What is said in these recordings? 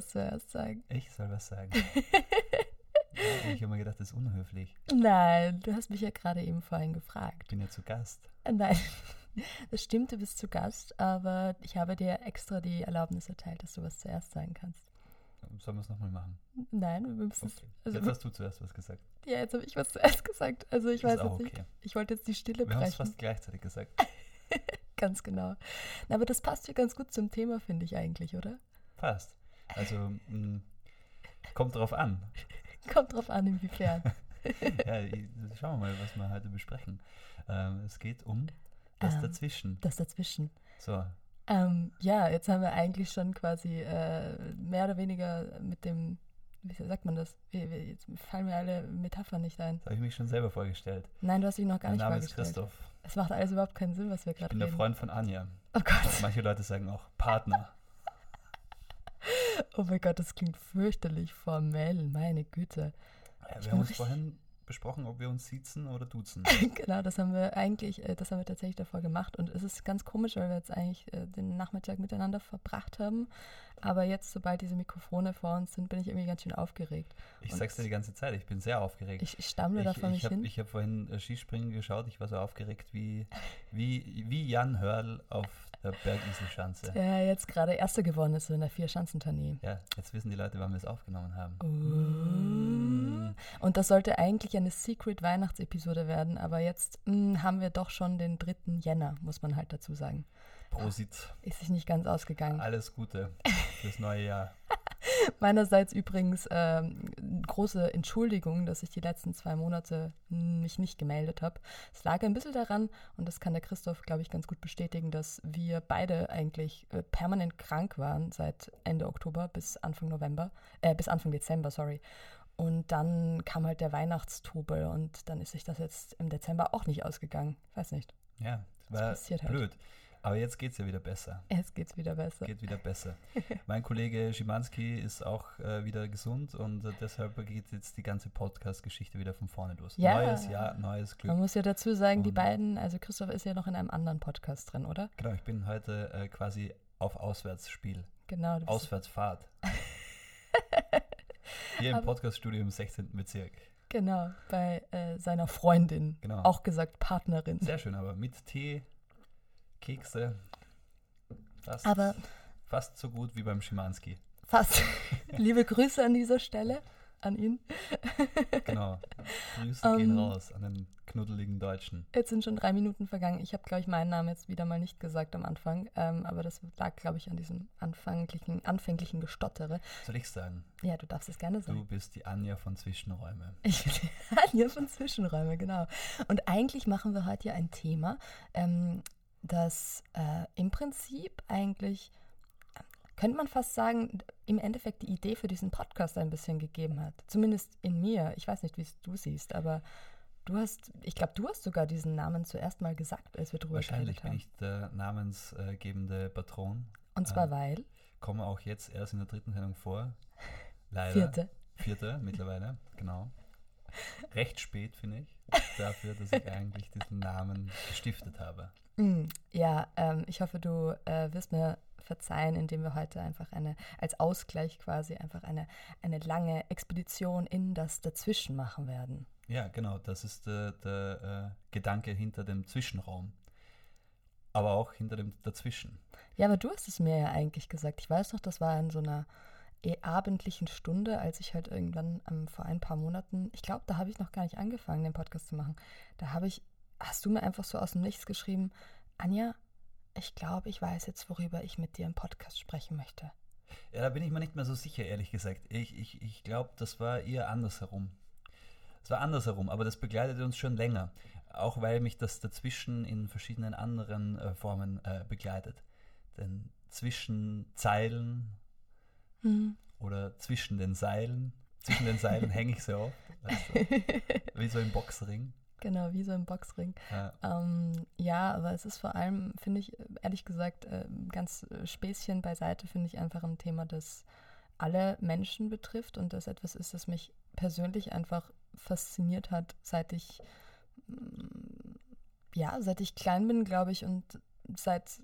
dachte, du zuerst sagen. Ich soll was sagen. ja, ich habe mir gedacht, das ist unhöflich. Nein, du hast mich ja gerade eben vorhin gefragt. Ich bin ja zu Gast. Nein, das stimmt, du bist zu Gast, aber ich habe dir extra die Erlaubnis erteilt, dass du was zuerst sagen kannst. Sollen wir es nochmal machen? Nein, wir müssen es. Okay. Also, Jetzt hast du zuerst was gesagt. ja, jetzt habe ich was zuerst gesagt. Also ich Ist weiß auch nicht. okay. Ich wollte jetzt die Stille Wir haben es brechen. fast gleichzeitig gesagt. Ganz genau. Na, aber das passt ja ganz gut zum Thema, finde ich eigentlich, oder? Fast. Also, mh, kommt drauf an. Kommt drauf an, inwiefern. Ja, ich, schauen wir mal, was wir heute besprechen. Ähm, es geht um das Ähm. Dazwischen. Das dazwischen. So, Ähm, ja, jetzt haben wir eigentlich schon quasi äh, mehr oder weniger mit dem, wie sagt man das? Wie, wie, jetzt fallen mir alle Metaphern nicht ein. das habe ich mich schon selber vorgestellt. Nein, du hast dich noch gar mein nicht Name ist vorgestellt. Christoph. Es macht alles überhaupt keinen Sinn, was wir Ich gerade bin der reden. Freund von Anja. Oh Gott, Manche Leute sagen auch Partner. oh mein Gott, das klingt fürchterlich formell, meine Güte. Ja, wir haben uns vorhin besprochen, ob wir uns siezen oder duzen. genau, das haben wir eigentlich, äh, das haben wir tatsächlich davor gemacht und es ist ganz komisch, weil wir jetzt eigentlich äh, den Nachmittag miteinander verbracht haben, aber jetzt, sobald diese Mikrofone vor uns sind, bin ich irgendwie ganz schön aufgeregt. Ich Und- sag's dir die ganze Zeit, ich bin sehr aufgeregt. Ich, ich stammle da vor mich ich habe hin. hab vorhin äh, Skispringen geschaut, ich war so aufgeregt wie, wie, wie Jan Hörl auf der Bergiselschanze. Der jetzt gerade Erster geworden ist in der Vier-Schanzentournee. Ja, jetzt wissen die Leute, wann wir es aufgenommen haben. Uh. Und das sollte eigentlich eine Secret-Weihnachtsepisode werden, aber jetzt mh, haben wir doch schon den 3. Jänner, muss man halt dazu sagen. Prosit. Ist sich nicht ganz ausgegangen. Alles Gute fürs neue Jahr. Meinerseits übrigens ähm, große Entschuldigung, dass ich die letzten zwei Monate mich nicht gemeldet habe. Es lag ein bisschen daran, und das kann der Christoph, glaube ich, ganz gut bestätigen, dass wir beide eigentlich äh, permanent krank waren seit Ende Oktober bis Anfang November, äh, bis Anfang Dezember, sorry. Und dann kam halt der Weihnachtstrubel und dann ist sich das jetzt im Dezember auch nicht ausgegangen. Ich weiß nicht. Ja, das Das war passiert halt. Aber jetzt geht's ja wieder besser. Jetzt geht's wieder besser. Geht wieder besser. mein Kollege Schimanski ist auch äh, wieder gesund und äh, deshalb geht jetzt die ganze Podcast-Geschichte wieder von vorne los. Ja. Neues Jahr, neues Glück. Man muss ja dazu sagen, die Und- beiden, also Christoph ist ja noch in einem anderen Podcast drin, oder? Genau, ich bin heute äh, quasi auf Auswärtsspiel. Genau. Auswärtsfahrt. Hier im Podcaststudio im 16. Bezirk. Genau, bei äh, seiner Freundin. Genau. Auch gesagt Partnerin. Sehr schön, aber mit Tee, Kekse. Fast, Aber fast so gut wie beim Schimanski. fast. Liebe Grüße an dieser Stelle an ihn. Genau. Grüße gehen Ähm. raus an den knuddeligen Deutschen. Jetzt sind schon drei Minuten vergangen. Ich habe, glaube ich, meinen Namen jetzt wieder mal nicht gesagt am Anfang. Ähm, aber das lag, glaube ich, an diesem anfänglichen, anfänglichen Gestottere. Soll ich sagen? Ja, du darfst es gerne Du sagen. bist die Anja von Zwischenräume. Ich bin Anja von Zwischenräume, genau. Und eigentlich machen wir heute ja ein Thema, ähm, das äh, im Prinzip eigentlich, könnte man fast sagen, im Endeffekt die Idee für diesen Podcast ein bisschen gegeben hat. Zumindest in mir. Ich weiß nicht, wie es du siehst, aber du hast, ich glaube, du hast sogar diesen Namen zuerst mal gesagt, als wir drüber Wahrscheinlich geredet bin haben. ich der namensgebende Patron. Und zwar äh, weil, Komme auch jetzt erst in der dritten Sendung vor. Leider. vierte. Vierte mittlerweile, genau. Recht spät, finde ich, dafür, dass ich eigentlich diesen Namen gestiftet habe. Mm, Ja, ähm, ich hoffe, du äh, wirst mir verzeihen, indem wir heute einfach eine, als Ausgleich quasi einfach eine, eine lange Expedition in das Dazwischen machen werden. Ja, genau, das ist der, der äh, Gedanke hinter dem Zwischenraum. Aber auch hinter dem Dazwischen. Ja, aber du hast es mir ja eigentlich gesagt. Ich weiß noch, das war in so einer abendlichen Stunde, als ich halt irgendwann ähm, vor ein paar Monaten, ich glaube, da habe ich noch gar nicht angefangen, den Podcast zu machen. Da habe ich, hast du mir einfach so aus dem Nichts geschrieben, Anja, ich glaube, ich weiß jetzt, worüber ich mit dir im Podcast sprechen möchte. Ja, da bin ich mir nicht mehr so sicher, ehrlich gesagt. Ich, ich, ich glaube, das war eher andersherum. Es war andersherum, aber das begleitet uns schon länger. Auch weil mich das dazwischen in verschiedenen anderen äh, Formen äh, begleitet. Denn zwischen Zeilen Hm. oder zwischen den Seilen, zwischen den Seilen hänge ich so oft. Weißt du? Wie so im Boxring. Genau, wie so im Boxring. Ja, Ähm, ja, aber es ist vor allem, finde ich, ehrlich gesagt, äh, ganz äh, Späßchen beiseite, finde ich einfach ein Thema, das alle Menschen betrifft und das etwas ist, das mich persönlich einfach fasziniert hat, seit ich, mm, ja, seit ich klein bin, glaube ich, und seit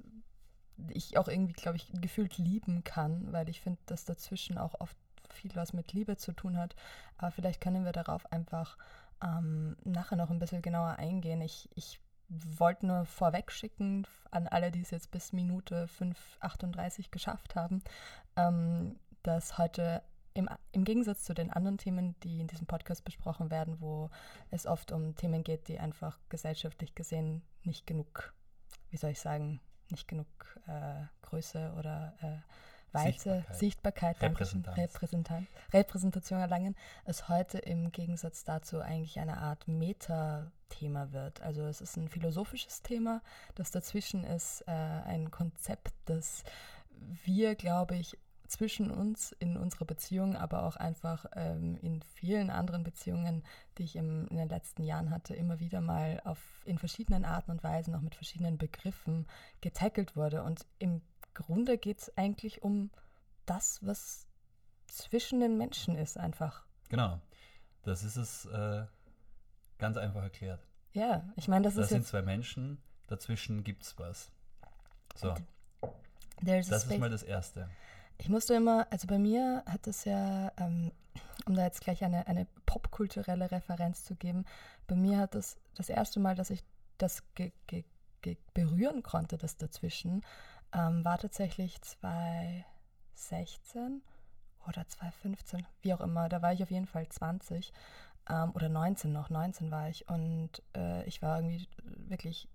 ich auch irgendwie, glaube ich, gefühlt lieben kann, weil ich finde, dass dazwischen auch oft viel was mit Liebe zu tun hat. Aber vielleicht können wir darauf einfach ähm, nachher noch ein bisschen genauer eingehen. Ich, ich wollte nur vorweg schicken an alle, die es jetzt bis Minute 5,38 geschafft haben, ähm, dass heute im, im Gegensatz zu den anderen Themen, die in diesem Podcast besprochen werden, wo es oft um Themen geht, die einfach gesellschaftlich gesehen nicht genug, wie soll ich sagen, nicht genug äh, Größe oder äh, Weite, Sichtbarkeit, Sichtbarkeit Repräsentanz. Repräsentation erlangen, es heute im Gegensatz dazu eigentlich eine Art Meta-Thema wird. Also es ist ein philosophisches Thema, das dazwischen ist äh, ein Konzept, das wir, glaube ich, zwischen uns in unserer Beziehung, aber auch einfach ähm, in vielen anderen Beziehungen, die ich im, in den letzten Jahren hatte, immer wieder mal auf, in verschiedenen Arten und Weisen, auch mit verschiedenen Begriffen getackelt wurde. Und im Grunde geht es eigentlich um das, was zwischen den Menschen ist, einfach. Genau. Das ist es äh, ganz einfach erklärt. Ja, ich meine, das, das ist. Das sind zwei Menschen, dazwischen gibt es was. So. das ist mal das Erste. Ich musste immer, also bei mir hat es ja, ähm, um da jetzt gleich eine, eine popkulturelle Referenz zu geben, bei mir hat das das erste Mal, dass ich das ge, ge, ge berühren konnte, das dazwischen, ähm, war tatsächlich 2016 oder 2015, wie auch immer. Da war ich auf jeden Fall 20 ähm, oder 19 noch, 19 war ich. Und äh, ich war irgendwie wirklich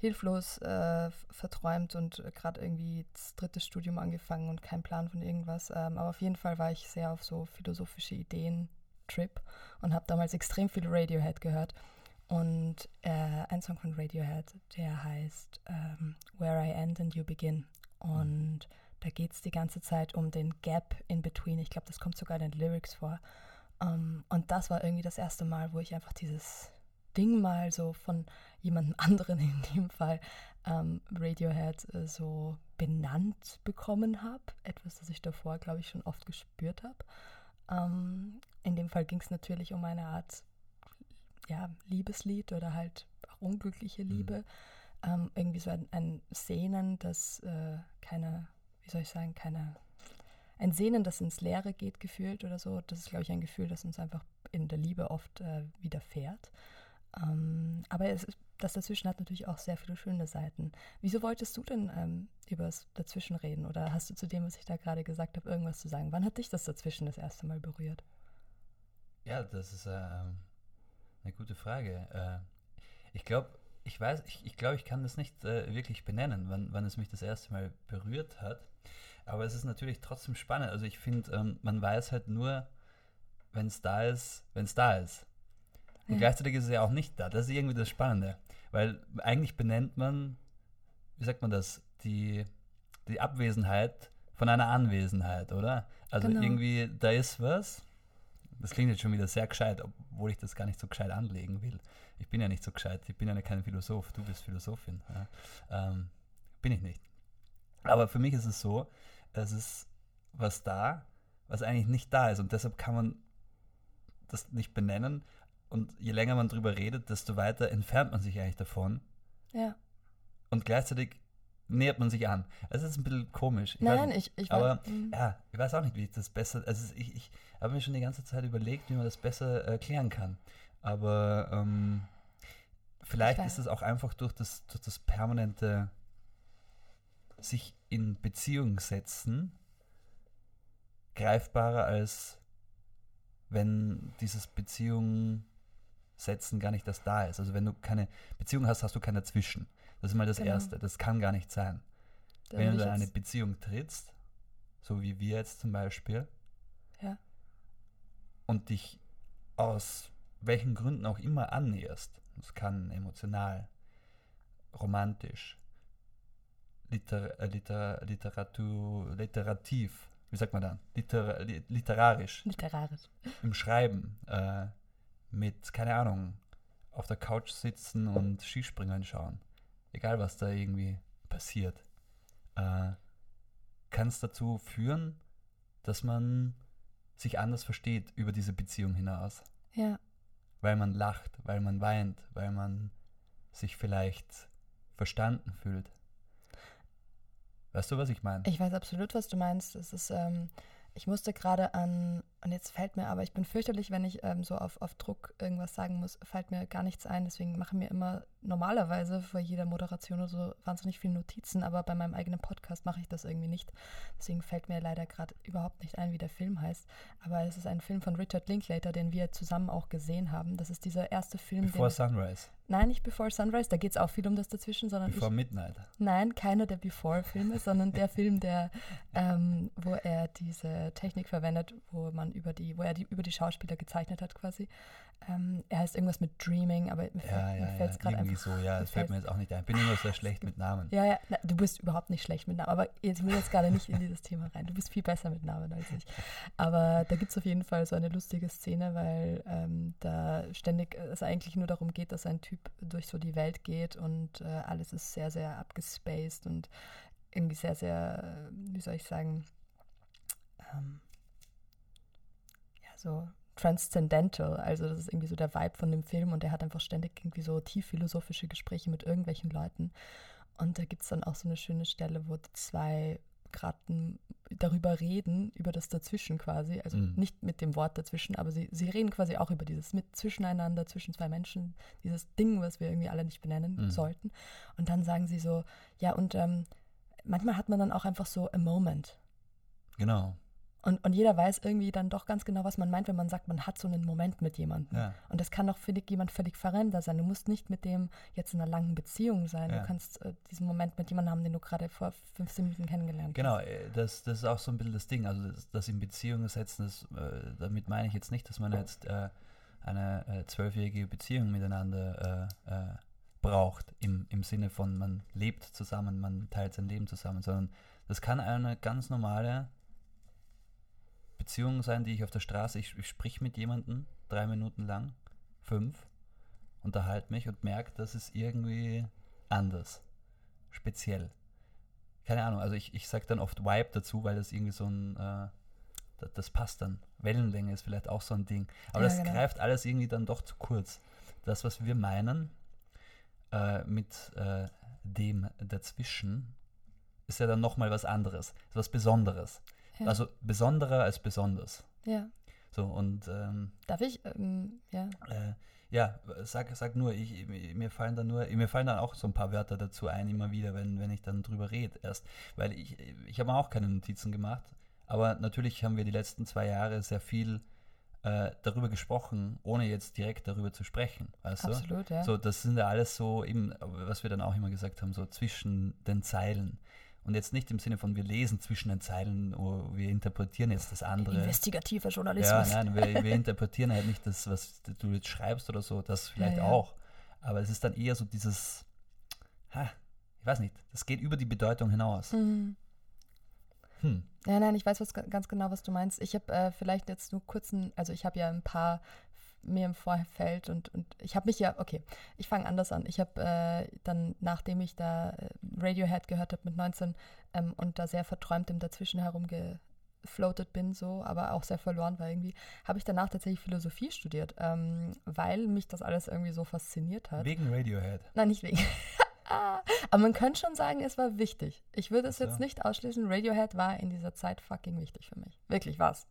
hilflos, äh, verträumt und gerade irgendwie das dritte Studium angefangen und kein Plan von irgendwas. Ähm, aber auf jeden Fall war ich sehr auf so philosophische Ideen Trip und habe damals extrem viel Radiohead gehört. Und äh, ein Song von Radiohead, der heißt ähm, Where I End and You Begin. Und da geht es die ganze Zeit um den Gap in between. Ich glaube, das kommt sogar in den Lyrics vor. Um, ähm, und das war irgendwie das erste Mal, wo ich einfach dieses Ding mal so von jemandem anderen in dem Fall ähm, Radiohead äh, so benannt bekommen habe. Etwas, das ich davor, glaube ich, schon oft gespürt habe. Ähm, in dem Fall ging es natürlich um eine Art ja, Liebeslied oder halt auch unglückliche mhm. Liebe. Mhm. Ähm, irgendwie so ein, ein Sehnen, das äh, keine, wie soll ich sagen, keine, ein Sehnen, das ins Leere geht, gefühlt oder so. Das ist, glaube ich, ein Gefühl, das uns einfach in der Liebe oft äh, widerfährt. Ähm, aber es, das dazwischen hat natürlich auch sehr viele schöne Seiten. Wieso wolltest du denn ähm, über das Dazwischen reden? Oder hast du zu dem, was ich da gerade gesagt habe, irgendwas zu sagen? Wann hat dich das Dazwischen das erste Mal berührt? Ja, das ist äh, eine gute Frage. Äh, ich glaube, ich weiß, ich, ich glaube, ich kann das nicht äh, wirklich benennen, wann, wann es mich das erste Mal berührt hat. Aber es ist natürlich trotzdem spannend. Also ich finde, ähm, man weiß halt nur, wenn es da ist, wenn es da ist. Und ja. gleichzeitig ist es ja auch nicht da. Das ist irgendwie das Spannende. Weil eigentlich benennt man, wie sagt man das, die, die Abwesenheit von einer Anwesenheit, oder? Also genau. irgendwie, da ist was, das klingt jetzt schon wieder sehr gescheit, obwohl ich das gar nicht so gescheit anlegen will. Ich bin ja nicht so gescheit, ich bin ja kein Philosoph, du bist Philosophin. Ja. Ähm, bin ich nicht. Aber für mich ist es so, es ist was da, was eigentlich nicht da ist. Und deshalb kann man das nicht benennen. Und je länger man drüber redet, desto weiter entfernt man sich eigentlich davon. Ja. Und gleichzeitig nähert man sich an. Es ist ein bisschen komisch. Ich Nein, ich, ich Aber weiß, mhm. ja, ich weiß auch nicht, wie ich das besser. Also ich, ich habe mir schon die ganze Zeit überlegt, wie man das besser erklären kann. Aber ähm, vielleicht ist es auch einfach durch das, durch das permanente sich in Beziehung setzen greifbarer als wenn dieses Beziehung setzen gar nicht das da ist. Also wenn du keine Beziehung hast, hast du kein Dazwischen. Das ist mal das genau. Erste. Das kann gar nicht sein. Da Wenn du in eine Beziehung trittst, so wie wir jetzt zum Beispiel, ja. und dich aus welchen Gründen auch immer annäherst, das kann emotional, romantisch, liter, äh, liter, literatur, literativ, wie sagt man dann? Liter, literarisch. Literarisch. Im Schreiben, äh, mit, keine Ahnung, auf der Couch sitzen und Skispringen schauen egal was da irgendwie passiert, äh, kann es dazu führen, dass man sich anders versteht über diese Beziehung hinaus. Ja. Weil man lacht, weil man weint, weil man sich vielleicht verstanden fühlt. Weißt du, was ich meine? Ich weiß absolut, was du meinst. Es ist, ähm, ich musste gerade an, und jetzt fällt mir aber, ich bin fürchterlich, wenn ich ähm, so auf, auf Druck irgendwas sagen muss, fällt mir gar nichts ein. Deswegen mache mir immer normalerweise vor jeder Moderation oder so wahnsinnig viele Notizen, aber bei meinem eigenen Podcast mache ich das irgendwie nicht. Deswegen fällt mir leider gerade überhaupt nicht ein, wie der Film heißt. Aber es ist ein Film von Richard Linklater, den wir zusammen auch gesehen haben. Das ist dieser erste Film. Before Sunrise. Nein, nicht Before Sunrise, da geht es auch viel um das dazwischen, sondern. Before ich, Midnight. Nein, keiner der Before-Filme, sondern der Film, der, ähm, wo er diese Technik verwendet, wo man über die, wo er die über die Schauspieler gezeichnet hat quasi. Ähm, er heißt irgendwas mit Dreaming, aber mir, Ja, ja, mir fällt es ja. gerade Irgendwie einfach. so, ja, das fällt mir jetzt auch nicht ein. Ich bin immer sehr schlecht mit Namen. Ja, ja, na, du bist überhaupt nicht schlecht mit Namen, aber jetzt will jetzt gerade nicht in dieses Thema rein. Du bist viel besser mit Namen als ich. Aber da gibt es auf jeden Fall so eine lustige Szene, weil ähm, da ständig es eigentlich nur darum geht, dass ein Typ durch so die Welt geht und äh, alles ist sehr, sehr abgespaced und irgendwie sehr, sehr, äh, wie soll ich sagen, ähm, so transcendental. Also das ist irgendwie so der Vibe von dem Film und er hat einfach ständig irgendwie so tief philosophische Gespräche mit irgendwelchen Leuten. Und da gibt es dann auch so eine schöne Stelle, wo zwei gerade darüber reden, über das Dazwischen quasi. Also Mhm. nicht mit dem Wort dazwischen, aber sie, sie reden quasi auch über dieses mit zwischeneinander, zwischen zwei Menschen, dieses Ding, was wir irgendwie alle nicht benennen Mhm. sollten. Und dann sagen sie so, ja, und ähm, manchmal hat man dann auch einfach so a moment. Genau. Und, und jeder weiß irgendwie dann doch ganz genau, was man meint, wenn man sagt, man hat so einen Moment mit jemandem. Ja. Und das kann auch für dich jemand völlig verrender sein. Du musst nicht mit dem jetzt in einer langen Beziehung sein. Ja. Du kannst äh, diesen Moment mit jemandem haben, den du gerade vor 15 Minuten kennengelernt Genau, hast. äh, das, das ist auch so ein bisschen das Ding. Also das, das in Beziehungen setzen, das, äh, damit meine ich jetzt nicht, dass man jetzt äh, eine äh, zwölfjährige Beziehung miteinander äh, braucht, im, im Sinne von man lebt zusammen, man teilt sein Leben zusammen, sondern das kann eine ganz normale Beziehung sein, die ich auf der Straße, ich, ich sprich mit jemandem drei Minuten lang, fünf, unterhalte mich und merke, das ist irgendwie anders, speziell keine Ahnung, also ich, ich sage dann oft Vibe dazu, weil das irgendwie so ein, äh, das, das passt dann. Wellenlänge ist vielleicht auch so ein Ding. Aber Ja, das genau. greift alles irgendwie dann doch zu kurz. Das, was wir meinen äh, mit äh, dem dazwischen, ist ja dann nochmal was anderes, was Besonderes. Ja. Also besonderer als besonders. ja. So, und ähm, Darf ich? Ähm, ja. äh, ja, sag, sag nur, ich, mir fallen dann nur, mir fallen dann auch so ein paar Wörter dazu ein, immer wieder, wenn, wenn ich dann drüber rede erst. Weil ich, ich habe auch keine Notizen gemacht, aber natürlich haben wir die letzten zwei Jahre sehr viel äh, darüber gesprochen, ohne jetzt direkt darüber zu sprechen. Weißt du? Absolut, ja. So, das sind ja alles so eben, was wir dann auch immer gesagt haben, so zwischen den Zeilen. Und jetzt nicht im Sinne von, wir lesen zwischen den Zeilen, oh, wir interpretieren jetzt das andere. Investigativer Ja, Journalismus. nein, wir, wir interpretieren halt nicht das, was du jetzt schreibst oder so, das vielleicht Ja, ja. auch. Aber es ist dann eher so dieses, ha, ich weiß nicht, das geht über die Bedeutung hinaus. Mhm. Hm. Ja, nein, ich weiß was, ganz genau, was du meinst. Ich habe äh, vielleicht jetzt nur kurzen, also ich habe ja ein paar mir im Vorfeld und, und ich habe mich ja, okay, ich fange anders an. Ich habe äh, dann, nachdem ich da äh, Radiohead gehört habe mit 19 ähm, und da sehr verträumt im Dazwischen herumgefloatet bin, so, aber auch sehr verloren war irgendwie, habe ich danach tatsächlich Philosophie studiert, ähm, weil mich das alles irgendwie so fasziniert hat. Wegen Radiohead. Nein, nicht wegen. Aber man könnte schon sagen, es war wichtig. Ich würde es jetzt nicht ausschließen. Radiohead war in dieser Zeit fucking wichtig für mich. Wirklich was.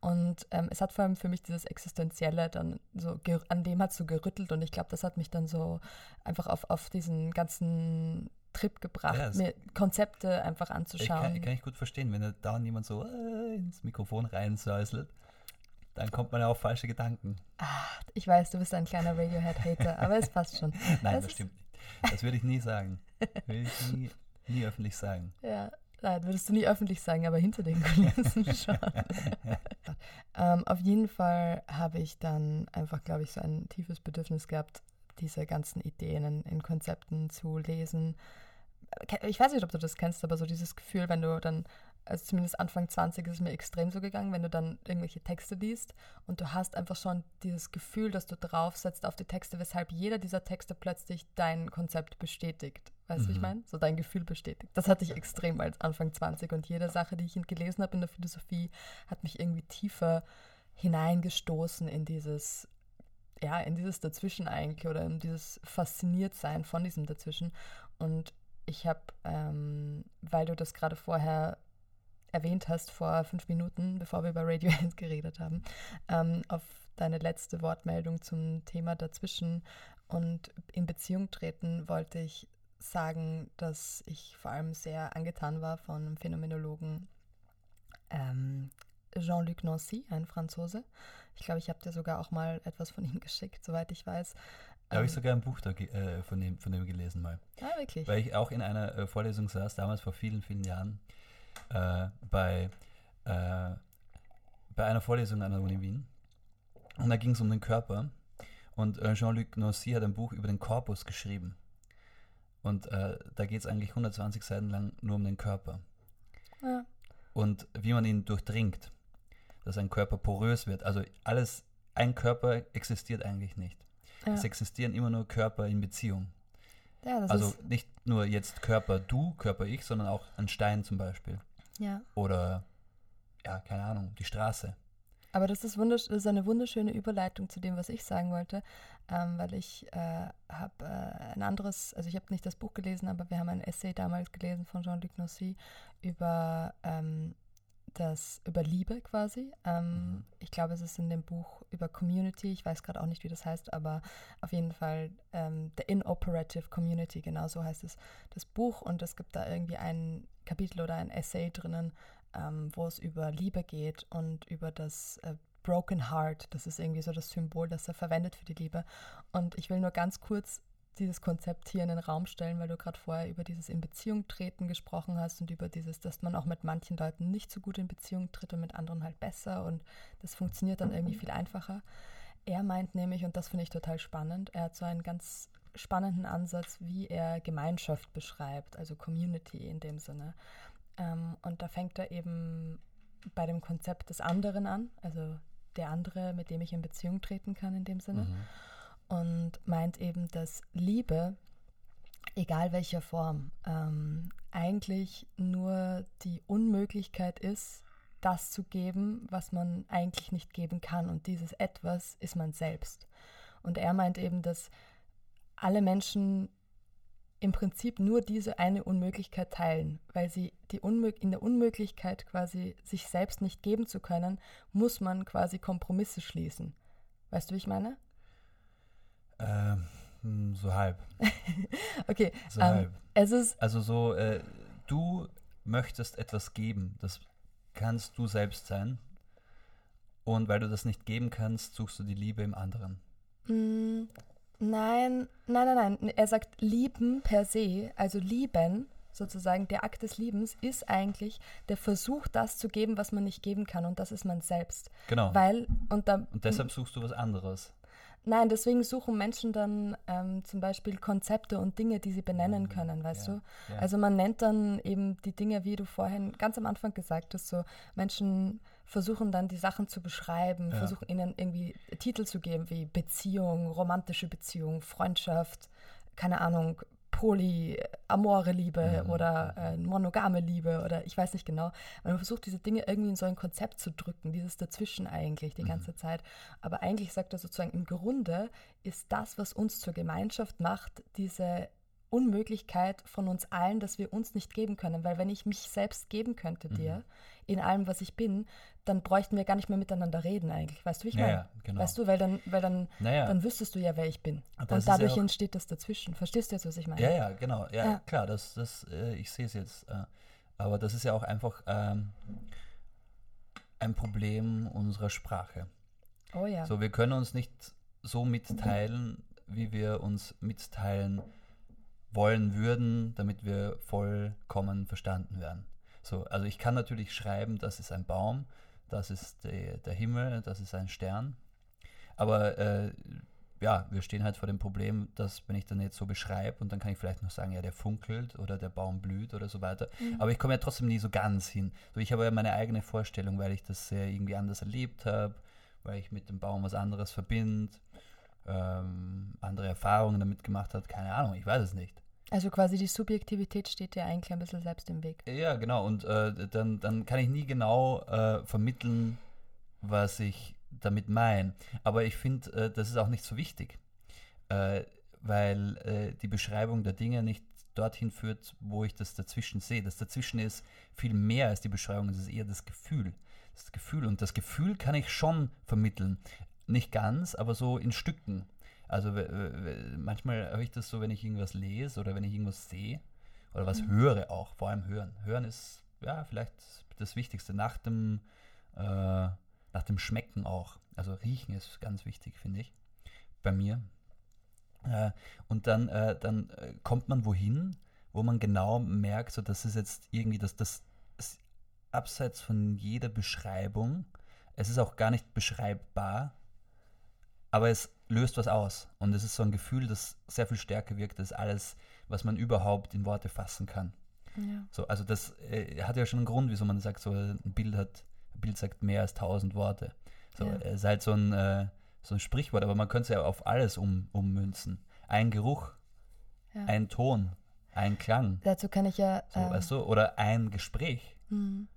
Und ähm, es hat vor allem für mich dieses Existenzielle dann so, an dem hat so gerüttelt und ich glaube, das hat mich dann so einfach auf, auf diesen ganzen Trip gebracht, Ja, mir Konzepte einfach anzuschauen. kann, kann ich gut verstehen, wenn da jemand so äh, ins Mikrofon reinsäuselt, dann kommt man ja auf falsche Gedanken. Ach, ich weiß, du bist ein kleiner Nein, Radiohead-Hater, aber es passt schon. das, ist- stimmt nicht. Das würde ich nie sagen. Würde ich nie, nie öffentlich sagen. Ja, nein, würdest du nie öffentlich sagen, aber hinter den Kulissen schon. ähm, auf jeden Fall habe ich dann einfach, glaube ich, so ein tiefes Bedürfnis gehabt, diese ganzen Ideen in, in Konzepten zu lesen. Ke- Ich weiß nicht, ob du das kennst, aber so dieses Gefühl, wenn du dann, also zumindest Anfang 20 ist es mir extrem so gegangen, wenn du dann irgendwelche Texte liest und du hast einfach schon dieses Gefühl, dass du draufsetzt auf die Texte, weshalb jeder dieser Texte plötzlich dein Konzept bestätigt. Weißt du, wie ich Mhm. meine? So dein Gefühl bestätigt. Das hatte ich extrem als Anfang 20 und jede Sache, die ich gelesen habe in der Philosophie, hat mich irgendwie tiefer hineingestoßen in dieses, ja, in dieses Dazwischen eigentlich oder in dieses Fasziniertsein von diesem Dazwischen. Und ich habe, ähm, weil du das gerade vorher erwähnt hast, vor fünf Minuten, bevor wir über Radiohead geredet haben, ähm, auf deine letzte Wortmeldung zum Thema dazwischen und in Beziehung treten, wollte ich sagen, dass ich vor allem sehr angetan war von Phänomenologen ähm, Jean-Luc Nancy, ein Franzose. Ich glaube, ich habe dir sogar auch mal etwas von ihm geschickt, soweit ich weiß. Da habe ich ähm, sogar ein Buch da, äh, von, dem, von dem gelesen mal. Ah, wirklich? Weil ich auch in einer äh, Vorlesung saß, damals vor vielen, vielen Jahren, äh, bei, äh, bei einer Vorlesung an der Uni Wien. Und da ging es um den Körper. Und äh, Jean-Luc Nancy hat ein Buch über den Korpus geschrieben. Und äh, da geht es eigentlich 120 Seiten lang nur um den Körper. Ja. Und wie man ihn durchdringt, dass ein Körper porös wird. Also alles, ein Körper existiert eigentlich nicht. Ja. Es existieren immer nur Körper in Beziehung. Ja, also nicht nur jetzt Körper du, Körper ich, sondern auch ein Stein zum Beispiel. Ja. Oder, ja, keine Ahnung, die Straße. Aber das ist, das ist eine wunderschöne Überleitung zu dem, was ich sagen wollte, ähm, weil ich äh, habe äh, ein anderes, also ich habe nicht das Buch gelesen, aber wir haben ein Essay damals gelesen von Jean-Luc Nossi über ähm, das über Liebe quasi. Ähm, mhm. Ich glaube, es ist in dem Buch über Community. Ich weiß gerade auch nicht, wie das heißt, aber auf jeden Fall ähm, The Inoperative Community, genau so heißt es das Buch. Und es gibt da irgendwie ein Kapitel oder ein Essay drinnen, ähm, wo es über Liebe geht und über das äh, Broken Heart. Das ist irgendwie so das Symbol, das er verwendet für die Liebe. Und ich will nur ganz kurz dieses Konzept hier in den Raum stellen, weil du gerade vorher über dieses in Beziehung treten gesprochen hast und über dieses, dass man auch mit manchen Leuten nicht so gut in Beziehung tritt und mit anderen halt besser und das funktioniert dann irgendwie viel einfacher. Er meint nämlich, und das finde ich total spannend, er hat so einen ganz spannenden Ansatz, wie er Gemeinschaft beschreibt, also Community in dem Sinne. Ähm, und da fängt er eben bei dem Konzept des anderen an, also der andere, mit dem ich in Beziehung treten kann in dem Sinne. Mhm. Und meint eben, dass Liebe, egal welcher Form, ähm, eigentlich nur die Unmöglichkeit ist, das zu geben, was man eigentlich nicht geben kann. Und dieses etwas ist man selbst. Und er meint eben, dass alle Menschen im Prinzip nur diese eine Unmöglichkeit teilen, weil sie die in der Unmöglichkeit quasi sich selbst nicht geben zu können, muss man quasi Kompromisse schließen. Weißt du, wie ich meine? Ähm, so halb. okay. So um, ähm, halb. Es ist also so, äh, du möchtest etwas geben, das kannst du selbst sein. Und weil du das nicht geben kannst, suchst du die Liebe im anderen. Mm, Nein, nein, nein, nein. Er sagt lieben per se, also lieben, sozusagen der Akt des Liebens ist eigentlich der Versuch, das zu geben, was man nicht geben kann. Und das ist man selbst. Genau. Weil, und, da, und deshalb suchst du was anderes. Nein, deswegen suchen Menschen dann ähm, zum Beispiel Konzepte und Dinge, die sie benennen mhm, können, weißt ja, du? Ja. Also man nennt dann eben die Dinge, wie du vorhin ganz am Anfang gesagt hast, so Menschen versuchen dann die Sachen zu beschreiben, ja. versuchen ihnen irgendwie Titel zu geben wie Beziehung, romantische Beziehung, Freundschaft, keine Ahnung, polyamore Liebe mhm. oder äh, monogame Liebe oder ich weiß nicht genau. Man versucht diese Dinge irgendwie in so ein Konzept zu drücken, dieses Dazwischen eigentlich die mhm. ganze Zeit. Aber eigentlich sagt er sozusagen, im Grunde ist das, was uns zur Gemeinschaft macht, diese Unmöglichkeit von uns allen, dass wir uns nicht geben können. Weil wenn ich mich selbst geben könnte dir, mhm. in allem, was ich bin, dann bräuchten wir gar nicht mehr miteinander reden eigentlich. Weißt du, wie ich meine? Ja, genau. Weißt du, weil dann, weil dann, naja. dann wüsstest du ja, wer ich bin. Und dadurch ja entsteht das dazwischen. Verstehst du jetzt, was ich meine? Ja, ja, genau. Ja, ja. klar, das, das, äh, ich sehe es jetzt. Äh, aber das ist ja auch einfach ähm, ein Problem unserer Sprache. Oh ja. So, wir können uns nicht so mitteilen, wie wir uns mitteilen wollen würden, damit wir vollkommen verstanden werden. So, also ich kann natürlich schreiben, das ist ein Baum, das ist die, der Himmel, das ist ein Stern. Aber äh, ja, wir stehen halt vor dem Problem, dass wenn ich dann jetzt so beschreibe und dann kann ich vielleicht noch sagen, ja, der funkelt oder der Baum blüht oder so weiter. Mhm. Aber ich komme ja trotzdem nie so ganz hin. So, ich habe ja meine eigene Vorstellung, weil ich das ja irgendwie anders erlebt habe, weil ich mit dem Baum was anderes verbinde, ähm, andere Erfahrungen damit gemacht habe, keine Ahnung, ich weiß es nicht. Also quasi die Subjektivität steht dir eigentlich ein bisschen selbst im Weg. Ja, genau. Und äh, dann, dann kann ich nie genau äh, vermitteln, was ich damit meine. Aber ich finde, äh, das ist auch nicht so wichtig, äh, weil äh, die Beschreibung der Dinge nicht dorthin führt, wo ich das dazwischen sehe. Das dazwischen ist viel mehr als die Beschreibung, es ist eher das Gefühl. Das Gefühl. Und das Gefühl kann ich schon vermitteln. Nicht ganz, aber so in Stücken. Also manchmal habe ich das so, wenn ich irgendwas lese oder wenn ich irgendwas sehe oder was mhm. höre auch, vor allem hören. Hören ist ja vielleicht das Wichtigste nach dem, äh, nach dem Schmecken auch. Also riechen ist ganz wichtig, finde ich, bei mir. Äh, und dann, äh, dann äh, kommt man wohin, wo man genau merkt, so das ist jetzt irgendwie das, das, das abseits von jeder Beschreibung. Es ist auch gar nicht beschreibbar, aber es löst was aus. Und es ist so ein Gefühl, das sehr viel stärker wirkt als alles, was man überhaupt in Worte fassen kann. Ja. So, also das äh, hat ja schon einen Grund, wieso man sagt, so ein Bild hat, ein Bild sagt mehr als tausend Worte. So, ja. Es ist halt so ein, äh, so ein Sprichwort, aber man könnte es ja auf alles um, ummünzen. Ein Geruch, ja. ein Ton, ein Klang. Dazu kann ich ja. So, ähm, weißt du, oder ein Gespräch. Mhm.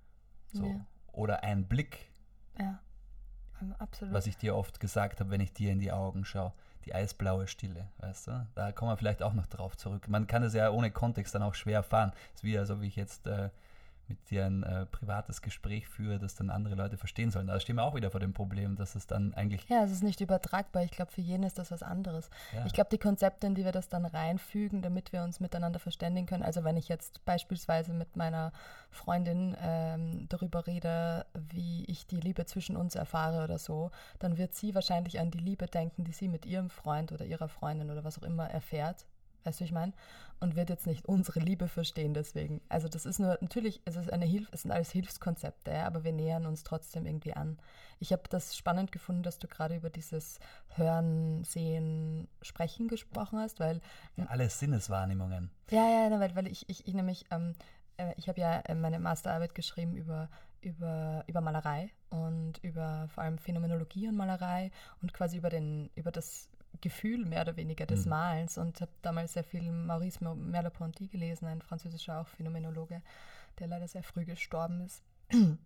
So, Oder ein Blick. Ja. Absolut. Was ich dir oft gesagt habe, wenn ich dir in die Augen schaue. Die eisblaue Stille, weißt du? Da kommen wir vielleicht auch noch drauf zurück. Man kann es ja ohne Kontext dann auch schwer erfahren. Es ist wie, also wie ich jetzt äh, mit dir ein äh, privates Gespräch führe, das dann andere Leute verstehen sollen. Da stehen wir auch wieder vor dem Problem, dass es dann eigentlich. Ja, es ist nicht übertragbar. Ich glaube, für jeden ist das was anderes. Ja. Ich glaube, die Konzepte, in die wir das dann reinfügen, damit wir uns miteinander verständigen können. Also, wenn ich jetzt beispielsweise mit meiner Freundin ähm, darüber rede, wie ich die Liebe zwischen uns erfahre oder so, dann wird sie wahrscheinlich an die Liebe denken, die sie mit ihrem Freund oder ihrer Freundin oder was auch immer erfährt. Weißt du, ich meine? Und wird jetzt nicht unsere Liebe verstehen deswegen. Also das ist nur, natürlich, es ist eine Hilfe, es sind alles Hilfskonzepte, ja, aber wir nähern uns trotzdem irgendwie an. Ich habe das spannend gefunden, dass du gerade über dieses Hören, Sehen, Sprechen gesprochen hast, weil. Ja, alle Sinneswahrnehmungen. Ja, ja, weil, weil ich, ich, ich nämlich, ähm, äh, ich habe ja äh, meine Masterarbeit geschrieben über über, über Malerei und über vor allem Phänomenologie und Malerei und quasi über den, über das Gefühl mehr oder weniger des mhm. Malens und habe damals sehr viel Maurice Merleau-Ponty gelesen, ein französischer auch Phänomenologe, der leider sehr früh gestorben ist.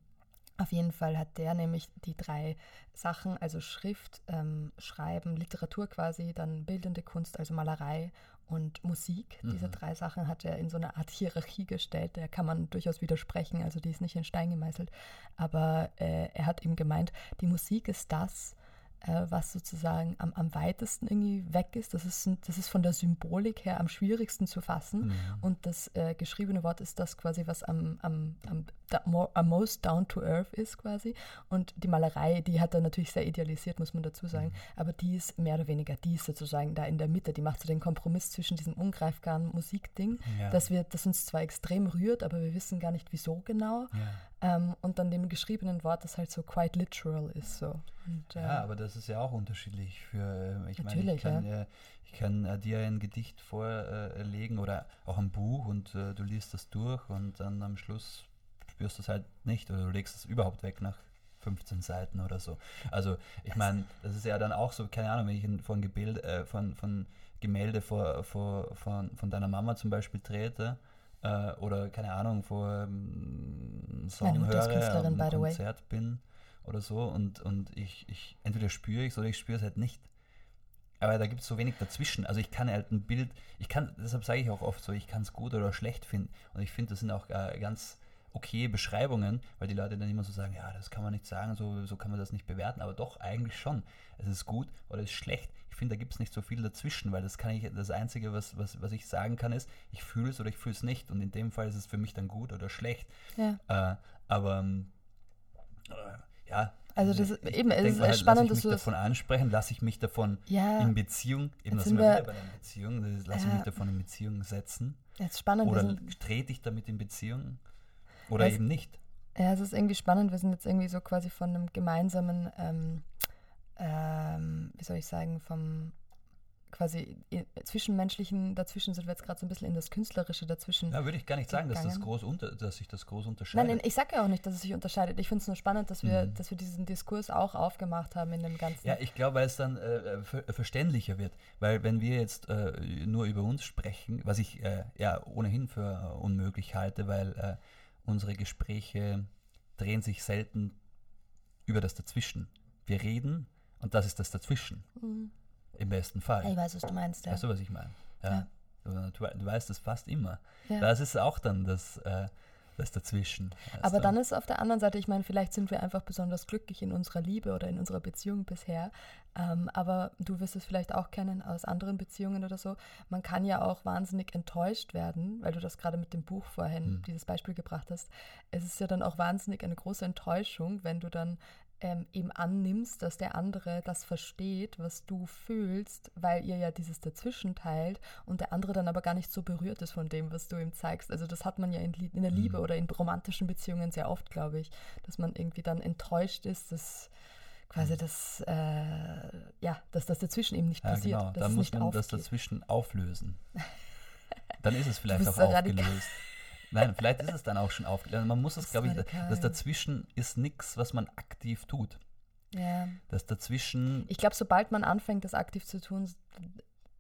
Auf jeden Fall hat der nämlich die drei Sachen, also Schrift, ähm, Schreiben, Literatur quasi, dann bildende Kunst, also Malerei und Musik. Mhm. Diese drei Sachen hat er in so eine Art Hierarchie gestellt. Der kann man durchaus widersprechen, also die ist nicht in Stein gemeißelt. Aber äh, er hat eben gemeint, die Musik ist das, äh, was sozusagen am, am weitesten irgendwie weg ist. Das ist, das ist von der Symbolik her am schwierigsten zu fassen. Mhm. Und das äh, geschriebene Wort ist das quasi, was am, am, am, more, am most down to earth ist quasi. Und die Malerei, die hat er natürlich sehr idealisiert, muss man dazu sagen. Mhm. Aber die ist mehr oder weniger, die ist sozusagen da in der Mitte. Die macht so den Kompromiss zwischen diesem ungreifbaren Musikding, ja. das, wir, das uns zwar extrem rührt, aber wir wissen gar nicht, wieso genau. Ja. Ähm, und dann dem geschriebenen Wort, das halt so quite literal ist. So. Und, äh, ja, aber das ist ja auch unterschiedlich für, äh, ich meine, ich kann, ja. ich kann äh, dir ein Gedicht vorlegen oder auch ein Buch und äh, du liest das durch und dann am Schluss spürst du es halt nicht oder du legst es überhaupt weg nach 15 Seiten oder so. Also ich meine, das ist ja dann auch so, keine Ahnung, wenn ich von Gebild, äh, von, von Gemälde vor, vor, von, von deiner Mama zum Beispiel trete, äh, oder keine Ahnung, vor einem Song Meine höre, am Konzert way. bin oder so und, und ich, ich entweder spüre ich es oder ich spüre es halt nicht. Aber da gibt es so wenig dazwischen. Also ich kann halt ein Bild, ich kann, deshalb sage ich auch oft so, ich kann es gut oder schlecht finden. Und ich finde, das sind auch äh, ganz okay Beschreibungen, weil die Leute dann immer so sagen, ja, das kann man nicht sagen, so, so kann man das nicht bewerten, aber doch eigentlich schon. Es ist gut oder es ist schlecht. Ich finde, da gibt es nicht so viel dazwischen, weil das kann ich, das Einzige, was, was, was ich sagen kann, ist, ich fühle es oder ich fühle es nicht. Und in dem Fall ist es für mich dann gut oder schlecht. Ja. Äh, aber äh, ja, also das ist eben, es ist halt, spannend, dass du das davon ansprechen, lasse ich mich davon ja, in Beziehung, eben das sind wir bei einer Beziehung, lasse ja, ich mich davon in Beziehung setzen. Jetzt spannend. Oder trete ich damit in Beziehung? Oder es, eben nicht. Ja, es ist irgendwie spannend. Wir sind jetzt irgendwie so quasi von einem gemeinsamen, ähm, ähm, wie soll ich sagen, vom quasi zwischenmenschlichen dazwischen sind wir jetzt gerade so ein bisschen in das Künstlerische dazwischen. Ja, würde ich gar nicht sagen, dass, das groß unter, dass sich das groß unterscheidet. Nein, nein ich sage ja auch nicht, dass es sich unterscheidet. Ich finde es nur spannend, dass wir, mhm. dass wir diesen Diskurs auch aufgemacht haben in dem Ganzen. Ja, ich glaube, weil es dann äh, verständlicher wird. Weil wenn wir jetzt äh, nur über uns sprechen, was ich äh, ja ohnehin für unmöglich halte, weil äh, unsere Gespräche drehen sich selten über das Dazwischen. Wir reden und das ist das Dazwischen. Mhm. Im besten Fall. Ich weiß, was du meinst, ja. Weißt du, was ich meine? Ja. ja. Du, du weißt es fast immer. Ja. Das ist auch dann das, äh, das Dazwischen. Aber du? dann ist auf der anderen Seite, ich meine, vielleicht sind wir einfach besonders glücklich in unserer Liebe oder in unserer Beziehung bisher. Ähm, aber du wirst es vielleicht auch kennen aus anderen Beziehungen oder so. Man kann ja auch wahnsinnig enttäuscht werden, weil du das gerade mit dem Buch vorhin, Hm. dieses Beispiel gebracht hast. Es ist ja dann auch wahnsinnig eine große Enttäuschung, wenn du dann ähm, eben annimmst, dass der andere das versteht, was du fühlst, weil ihr ja dieses dazwischen teilt und der andere dann aber gar nicht so berührt ist von dem, was du ihm zeigst. Also das hat man ja in, in der Liebe Mhm. oder in romantischen Beziehungen sehr oft, glaube ich, dass man irgendwie dann enttäuscht ist, dass quasi das, äh, ja, dass das dazwischen eben nicht Ja, passiert, genau. Dann muss man das aufgeht. dazwischen auflösen. Dann ist es vielleicht auch so aufgelöst. Nein, vielleicht ist es dann auch schon aufgelöst. Man muss es, glaube ich, radikal. das dazwischen ist nichts, was man aktiv tut. Ja. Das dazwischen, Ich glaube, sobald man anfängt, das aktiv zu tun,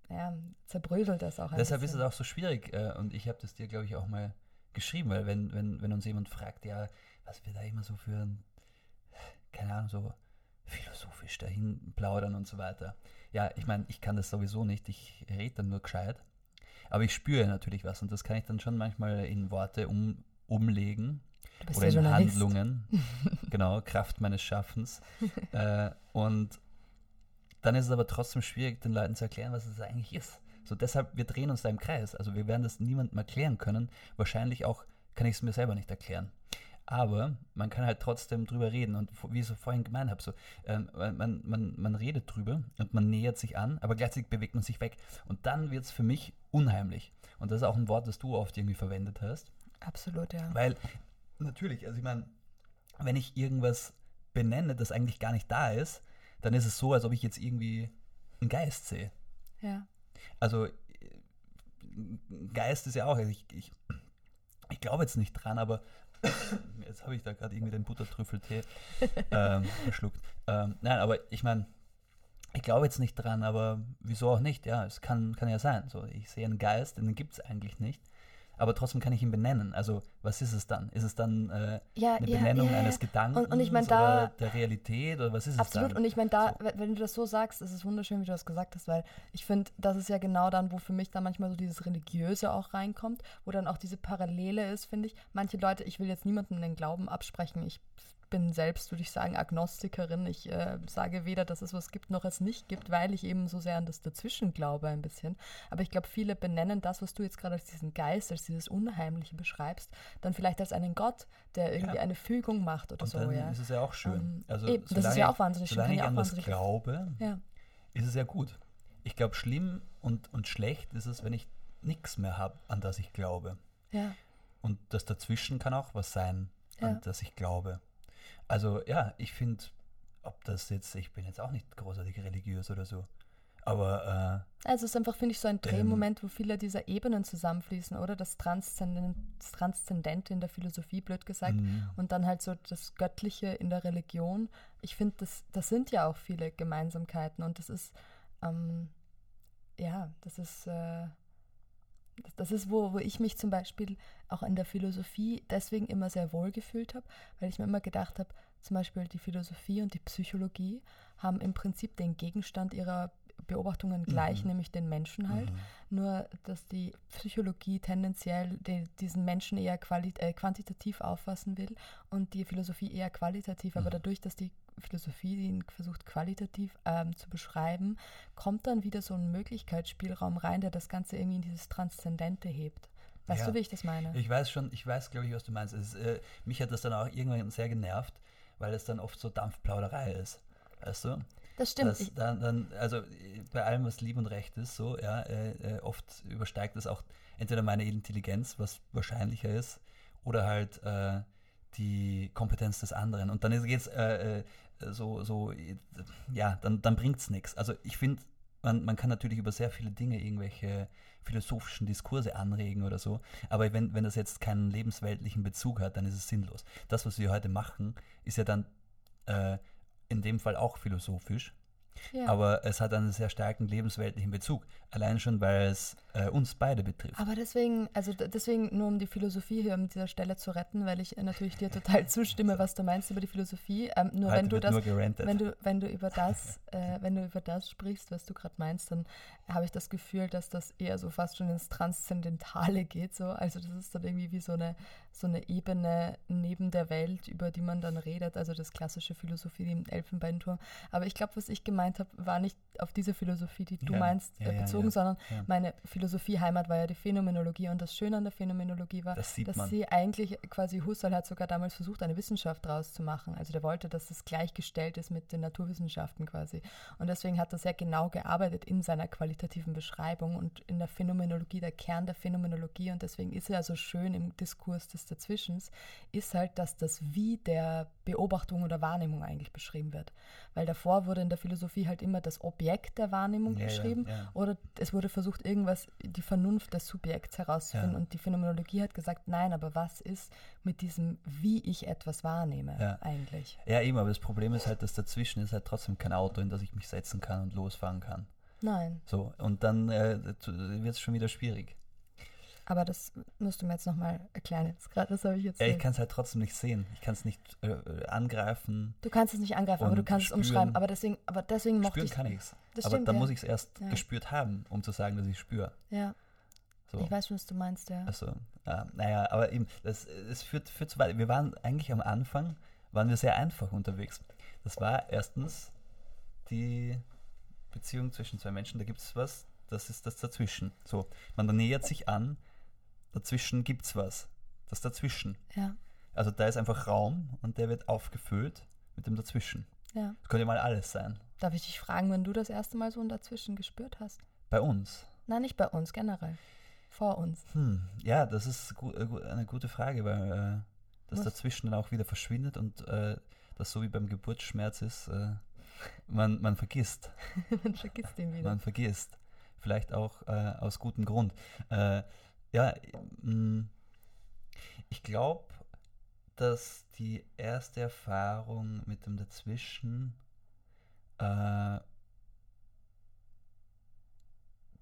ja, zerbröselt das auch deshalb ist es bisschen. auch so schwierig. äh, Und ich habe das dir, glaube ich, auch mal geschrieben, weil wenn, wenn, wenn uns jemand fragt, ja, was wir da immer so für, ein- keine Ahnung, so philosophisch dahin plaudern und so weiter. Ja, ich meine, ich kann das sowieso nicht, ich rede dann nur gescheit. Aber ich spüre natürlich was und das kann ich dann schon manchmal in Worte um, umlegen oder in Journalist. Handlungen. genau, Kraft meines Schaffens. äh, und dann ist es aber trotzdem schwierig, den Leuten zu erklären, was es eigentlich ist. So deshalb, wir drehen uns da im Kreis. Also wir werden das niemandem erklären können. Wahrscheinlich auch kann ich es mir selber nicht erklären. Aber man kann halt trotzdem drüber reden. Und wie ich so vorhin gemeint habe, so, ähm, man, man, man redet drüber und man nähert sich an, aber gleichzeitig bewegt man sich weg. Und dann wird es für mich unheimlich. Und das ist auch ein Wort, das du oft irgendwie verwendet hast. Absolut, ja. Weil, natürlich, also ich meine, wenn ich irgendwas benenne, das eigentlich gar nicht da ist, dann ist es so, als ob ich jetzt irgendwie einen Geist sehe. ja. Also, äh, Geist ist ja auch, also ich, ich, ich glaube jetzt nicht dran, aber jetzt habe ich da gerade irgendwie den Buttertrüffeltee ähm, verschluckt. Ähm, nein, aber ich meine, ich glaube jetzt nicht dran, aber wieso auch nicht? Ja, es kann, kann ja sein. So, ich sehe einen Geist, den gibt es eigentlich nicht. Aber trotzdem kann ich ihn benennen. Also, was ist es dann? Ist es dann äh, Ja, eine ja, Benennung ja, eines Gedankens Und- und ich mein, da- oder der Realität oder was ist Absolut. es Und dann? ich meine, da, So. wenn wenn du das so sagst, ist es wunderschön, wie du das gesagt hast, weil ich finde, das ist ja genau dann, wo für mich dann manchmal so dieses Religiöse auch reinkommt, wo dann auch diese Parallele ist, finde ich. Manche Leute, ich will jetzt niemandem den Glauben absprechen. Ich bin selbst, würde ich sagen, Agnostikerin. Ich äh, sage weder, dass es was gibt, noch es nicht gibt, weil ich eben so sehr an das Dazwischen glaube ein bisschen. Aber ich glaube, viele benennen das, was du jetzt gerade als diesen Geist, als dieses Unheimliche beschreibst, dann vielleicht als einen Gott, der irgendwie Ja. eine Fügung macht oder Und so, dann ja. ist es ja auch schön. Ähm, also, eben, das ist ja ich- auch wahnsinnig schön, Solange kann ich an das glaube, ja. ist es ja gut. Ich glaube, schlimm und, und schlecht ist es, wenn ich nichts mehr habe, an das ich glaube. Ja. Und das dazwischen kann auch was sein, an Ja. das ich glaube. Also ja, ich finde, ob das jetzt, ich bin jetzt auch nicht großartig religiös oder so, aber Also es ist einfach, finde ich, so ein Ähm. Drehmoment, wo viele dieser Ebenen zusammenfließen, oder? Das, Transzenden das Transzendente in der Philosophie, blöd äh, gesagt, mh, und dann halt so das Göttliche in der Religion. Ich finde, das, das sind ja auch viele Gemeinsamkeiten und das ist, ähm, ja, das ist, äh, das, ist, wo, wo ich mich zum Beispiel auch in der Philosophie deswegen immer sehr wohl gefühlt habe, weil ich mir immer gedacht habe, zum Beispiel die Philosophie und die Psychologie haben im Prinzip den Gegenstand ihrer Beobachtungen gleich, Mhm. nämlich den Menschen halt. mhm. Nur, dass die Psychologie tendenziell de, diesen Menschen eher äh, quantitativ auffassen will und die Philosophie eher qualitativ. Aber Mhm. dadurch, dass die Philosophie ihn versucht, qualitativ ähm, zu beschreiben, kommt dann wieder so ein Möglichkeitsspielraum rein, der das Ganze irgendwie in dieses Transzendente hebt. Weißt Ja. du, wie ich das meine? Ich weiß schon, ich weiß, glaube ich, was du meinst. Es, äh, mich hat das dann auch irgendwann sehr genervt, weil es dann oft so Dampfplauderei ist. Weißt du? das stimmt. Dann, dann, also bei allem, was lieb und recht ist, so, ja, äh, äh, oft übersteigt es auch entweder meine Intelligenz, was wahrscheinlicher ist, oder halt äh, die Kompetenz des anderen. Und dann geht es äh, äh, so, so, ja, dann, dann bringt es nichts. Also ich finde, man, man kann natürlich über sehr viele Dinge irgendwelche philosophischen Diskurse anregen oder so, aber wenn, wenn das jetzt keinen lebensweltlichen Bezug hat, dann ist es sinnlos. Das, was wir heute machen, ist ja dann äh, in dem Fall auch philosophisch, Ja. Aber es hat einen sehr starken lebensweltlichen Bezug. Allein schon, weil es äh, uns beide betrifft. Aber deswegen, also deswegen nur um die Philosophie hier an dieser Stelle zu retten, weil ich äh, natürlich dir total zustimme, was du meinst über die Philosophie. Ähm, nur Heute wenn du das, wenn du, wenn du über das, äh, wenn du über das sprichst, was du gerade meinst, dann habe ich das Gefühl, dass das eher so fast schon ins Transzendentale geht. So. Also das ist dann irgendwie wie so eine, so eine Ebene neben der Welt, über die man dann redet. Also das klassische Philosophie im Elfenbeinturm. Aber ich glaube, was ich gemeint habe, war nicht auf diese Philosophie, die du Ja, meinst, ja, äh, ja, bezogen, ja, sondern ja. meine Philosophieheimat war ja die Phänomenologie. Und das Schöne an der Phänomenologie war, Das dass man. sie eigentlich, quasi Husserl hat sogar damals versucht, eine Wissenschaft draus zu machen. Also der wollte, dass es gleichgestellt ist mit den Naturwissenschaften quasi. Und deswegen hat er sehr genau gearbeitet in seiner qualitativen Beschreibung und in der Phänomenologie, der Kern der Phänomenologie. Und deswegen ist er so schön im Diskurs des Dazwischens, ist halt, dass das Wie der Beobachtung oder Wahrnehmung eigentlich beschrieben wird. Weil davor wurde in der Philosophie halt immer das Objekt der Wahrnehmung Ja, ja, beschrieben ja. oder es wurde versucht, irgendwas, die Vernunft des Subjekts herauszufinden. Ja. Und die Phänomenologie hat gesagt, nein, aber was ist mit diesem, wie ich etwas wahrnehme Ja. eigentlich? Ja, eben, aber das Problem ist halt, dass dazwischen ist halt trotzdem kein Auto, in das ich mich setzen kann und losfahren kann. Nein, So, und dann äh, wird es schon wieder schwierig. Aber das musst du mir jetzt nochmal erklären. Jetzt gerade, das habe ich jetzt Ja, ich kann es halt trotzdem nicht sehen. Ich kann es nicht äh, angreifen. Du kannst es nicht angreifen, aber du kannst es spüren. umschreiben. Aber deswegen, aber deswegen mochte Spüren ich. kann ich es. Das Aber dann ja. muss ich es erst Ja. gespürt haben, um zu sagen, dass ich spüre. Ja, So. ich weiß schon, was du meinst, ja. Also, ja, naja, aber eben, das, es führt, führt zu weit. Wir waren eigentlich am Anfang, waren wir sehr einfach unterwegs. Das war erstens die Beziehung zwischen zwei Menschen, da gibt es was, das ist das Dazwischen. So, man nähert sich an, dazwischen gibt es was. Das Dazwischen. Ja, Also da ist einfach Raum und der wird aufgefüllt mit dem Dazwischen. ja. Das könnte mal alles sein. Darf ich dich fragen, wenn du das erste Mal so ein Dazwischen gespürt hast? Bei uns. Nein, nicht bei uns, generell. Vor uns. Hm, ja, das ist gu äh, eine gute Frage, weil äh, das Was? dazwischen dann auch wieder verschwindet und äh, das so wie beim Geburtsschmerz ist, äh, man, man vergisst. Man vergisst ihn wieder. Man vergisst. Vielleicht auch äh, aus gutem Grund. Ja, mh, ich glaube, dass die erste Erfahrung mit dem Dazwischen äh,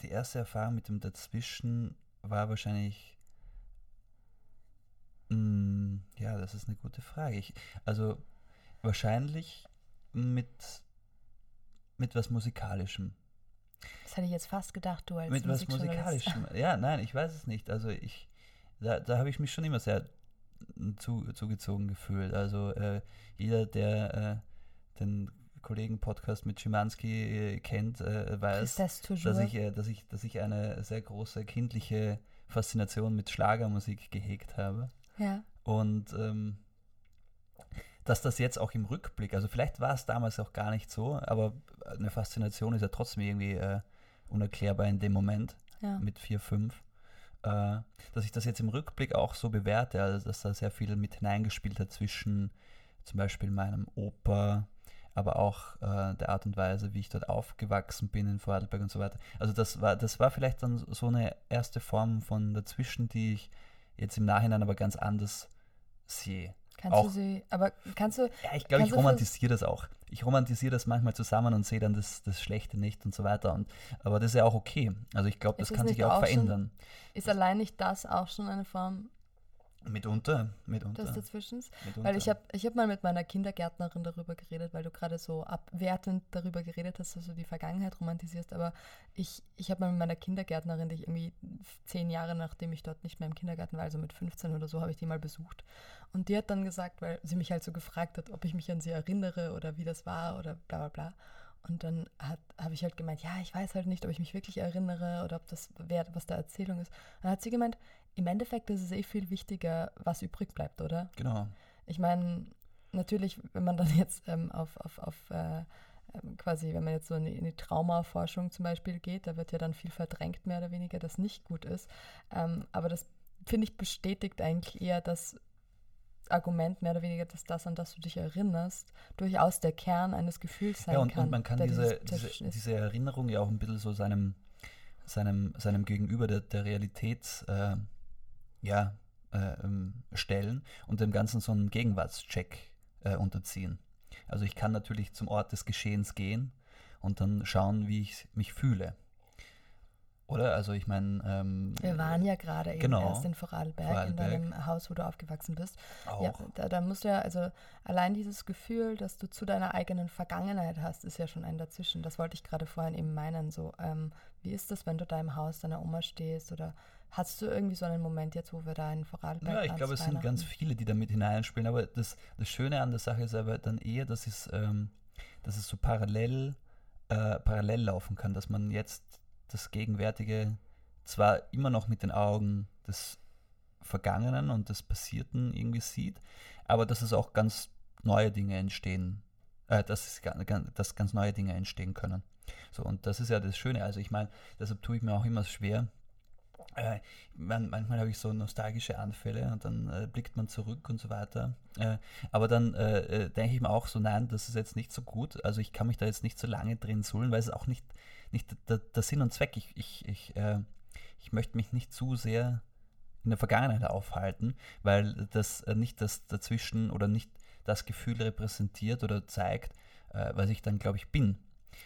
die erste Erfahrung mit dem Dazwischen war wahrscheinlich. mh, ja, das ist eine gute Frage. Ich, also wahrscheinlich mit, mit was Musikalischem. Das hätte ich jetzt fast gedacht, du als Mit was. Musikalischem. Ja, nein, ich weiß es nicht. Also ich, da, da habe ich mich schon immer sehr zu, zugezogen gefühlt. Also äh, jeder, der äh, den Kollegen-Podcast mit Schimanski äh, kennt, äh, weiß, dass ich, äh, dass, ich, dass ich eine sehr große kindliche Faszination mit Schlagermusik gehegt habe. ja, Und ähm, dass das jetzt auch im Rückblick, also vielleicht war es damals auch gar nicht so, aber eine Faszination ist ja trotzdem irgendwie äh, unerklärbar in dem Moment ja. mit 4, 5. Äh, dass ich das jetzt im Rückblick auch so bewerte, also dass da sehr viel mit hineingespielt hat zwischen zum Beispiel meinem Opa, aber auch äh, der Art und Weise, wie ich dort aufgewachsen bin in Vorarlberg und so weiter. Also das war, das war vielleicht dann so eine erste Form von dazwischen, die ich jetzt im Nachhinein aber ganz anders sehe. Kannst du auch- sie, aber kannst du, Ja, ich glaube, ich du romantisiere das auch. Ich romantisiere das manchmal zusammen und sehe dann das, das Schlechte nicht und so weiter. Und, aber das ist ja auch okay. Also ich glaube, das kann sich auch auch schon- verändern. ist allein nicht das auch schon eine Form Mitunter, mitunter. des Dazwischens? mitunter. Weil ich habe ich hab mal mit meiner Kindergärtnerin darüber geredet, weil du gerade so abwertend darüber geredet hast, dass du die Vergangenheit romantisierst. Aber ich, ich habe mal mit meiner Kindergärtnerin, die ich irgendwie zehn Jahre nachdem ich dort nicht mehr im Kindergarten war, also mit 15 oder so, habe ich die mal besucht. Und die hat dann gesagt, weil sie mich halt so gefragt hat, ob ich mich an sie erinnere oder wie das war oder bla bla bla. Und dann habe ich halt gemeint, ja, ich weiß halt nicht, ob ich mich wirklich erinnere oder ob das wer, was da Erzählung ist. Und dann hat sie gemeint, im Endeffekt ist es eh viel wichtiger, was übrig bleibt, oder? Genau. Ich meine, natürlich, wenn man dann jetzt ähm, auf, auf, auf äh, ähm, quasi, wenn man jetzt so in die, in die Traumaforschung zum Beispiel geht, da wird ja dann viel verdrängt, mehr oder weniger, das nicht gut ist. Ähm, aber das, finde ich, bestätigt eigentlich eher das Argument, mehr oder weniger, dass das, an das du dich erinnerst, durchaus der Kern eines Gefühls sein Ja, und, kann. und man kann diese, diese, diese Erinnerung ja auch ein bisschen so seinem, seinem, seinem Gegenüber der, der Realität äh, ja, äh, ähm, stellen und dem Ganzen so einen Gegenwartscheck äh, unterziehen. Also ich kann natürlich zum Ort des Geschehens gehen und dann schauen, wie ich mich fühle. Oder? Also ich meine. Ähm, Wir waren ja gerade genau, eben erst in Vorarlberg, Vorarlberg. in deinem Haus, wo du aufgewachsen bist. auch. Ja, da, da musst du ja, also allein dieses Gefühl, dass du zu deiner eigenen Vergangenheit hast, ist ja schon ein Dazwischen. Das wollte ich gerade vorhin eben meinen. So, ähm, wie ist das, wenn du da im Haus deiner Oma stehst? Oder hast du irgendwie so einen Moment jetzt, wo wir da in Vorarlberg Ja, ich glaube, es sind ganz viele, die damit hineinspielen. Aber das, das Schöne an der Sache ist aber dann eher, dass es, ähm, dass es so parallel, äh, parallel laufen kann, dass man jetzt das Gegenwärtige zwar immer noch mit den Augen des Vergangenen und des Passierten irgendwie sieht, aber dass es auch ganz neue Dinge entstehen, äh, dass, dass ganz neue Dinge entstehen können. So, und das ist ja das Schöne. Also ich meine, deshalb tue ich mir auch immer schwer, äh, man, manchmal habe ich so nostalgische Anfälle und dann äh, blickt man zurück und so weiter. Äh, aber dann äh, äh, denke ich mir auch so, nein, das ist jetzt nicht so gut. Also ich kann mich da jetzt nicht so lange drin suhlen, weil es auch nicht, nicht der, der Sinn und Zweck. Ich, ich, ich, äh, ich möchte mich nicht zu sehr in der Vergangenheit aufhalten, weil das äh, nicht das dazwischen oder nicht das Gefühl repräsentiert oder zeigt, äh, was ich dann, glaube ich, bin.